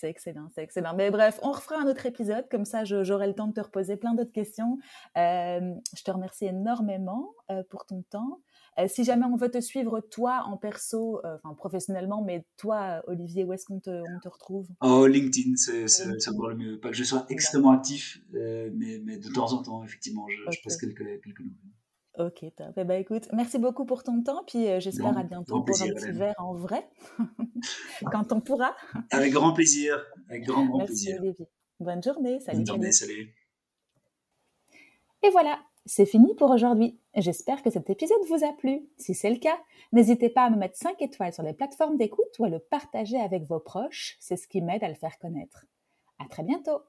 [SPEAKER 1] C'est excellent, c'est excellent. Mais bref, on refera un autre épisode, comme ça j'aurai le temps de te reposer plein d'autres questions. Euh, je te remercie énormément pour ton temps. si jamais on veut te suivre, toi, en perso, enfin professionnellement, mais toi, Olivier, où est-ce qu'on te, on te retrouve?
[SPEAKER 2] Oh, LinkedIn, c'est le mieux. Pas que je sois extrêmement actif, mais, mais, de temps en temps, effectivement, je, je passe quelques, quelques nouvelles.
[SPEAKER 1] Ok, top. Eh ben, écoute, merci beaucoup pour ton temps, puis euh, j'espère à bientôt pour un petit verre en vrai, quand on pourra.
[SPEAKER 2] Avec grand plaisir, avec grand, grand
[SPEAKER 1] merci,
[SPEAKER 2] plaisir.
[SPEAKER 1] Olivier. Bonne journée, salut.
[SPEAKER 2] Bonne journée, salut.
[SPEAKER 1] Et voilà, c'est fini pour aujourd'hui. J'espère que cet épisode vous a plu. Si c'est le cas, n'hésitez pas à me mettre 5 étoiles sur les plateformes d'écoute ou à le partager avec vos proches. C'est ce qui m'aide à le faire connaître. À très bientôt.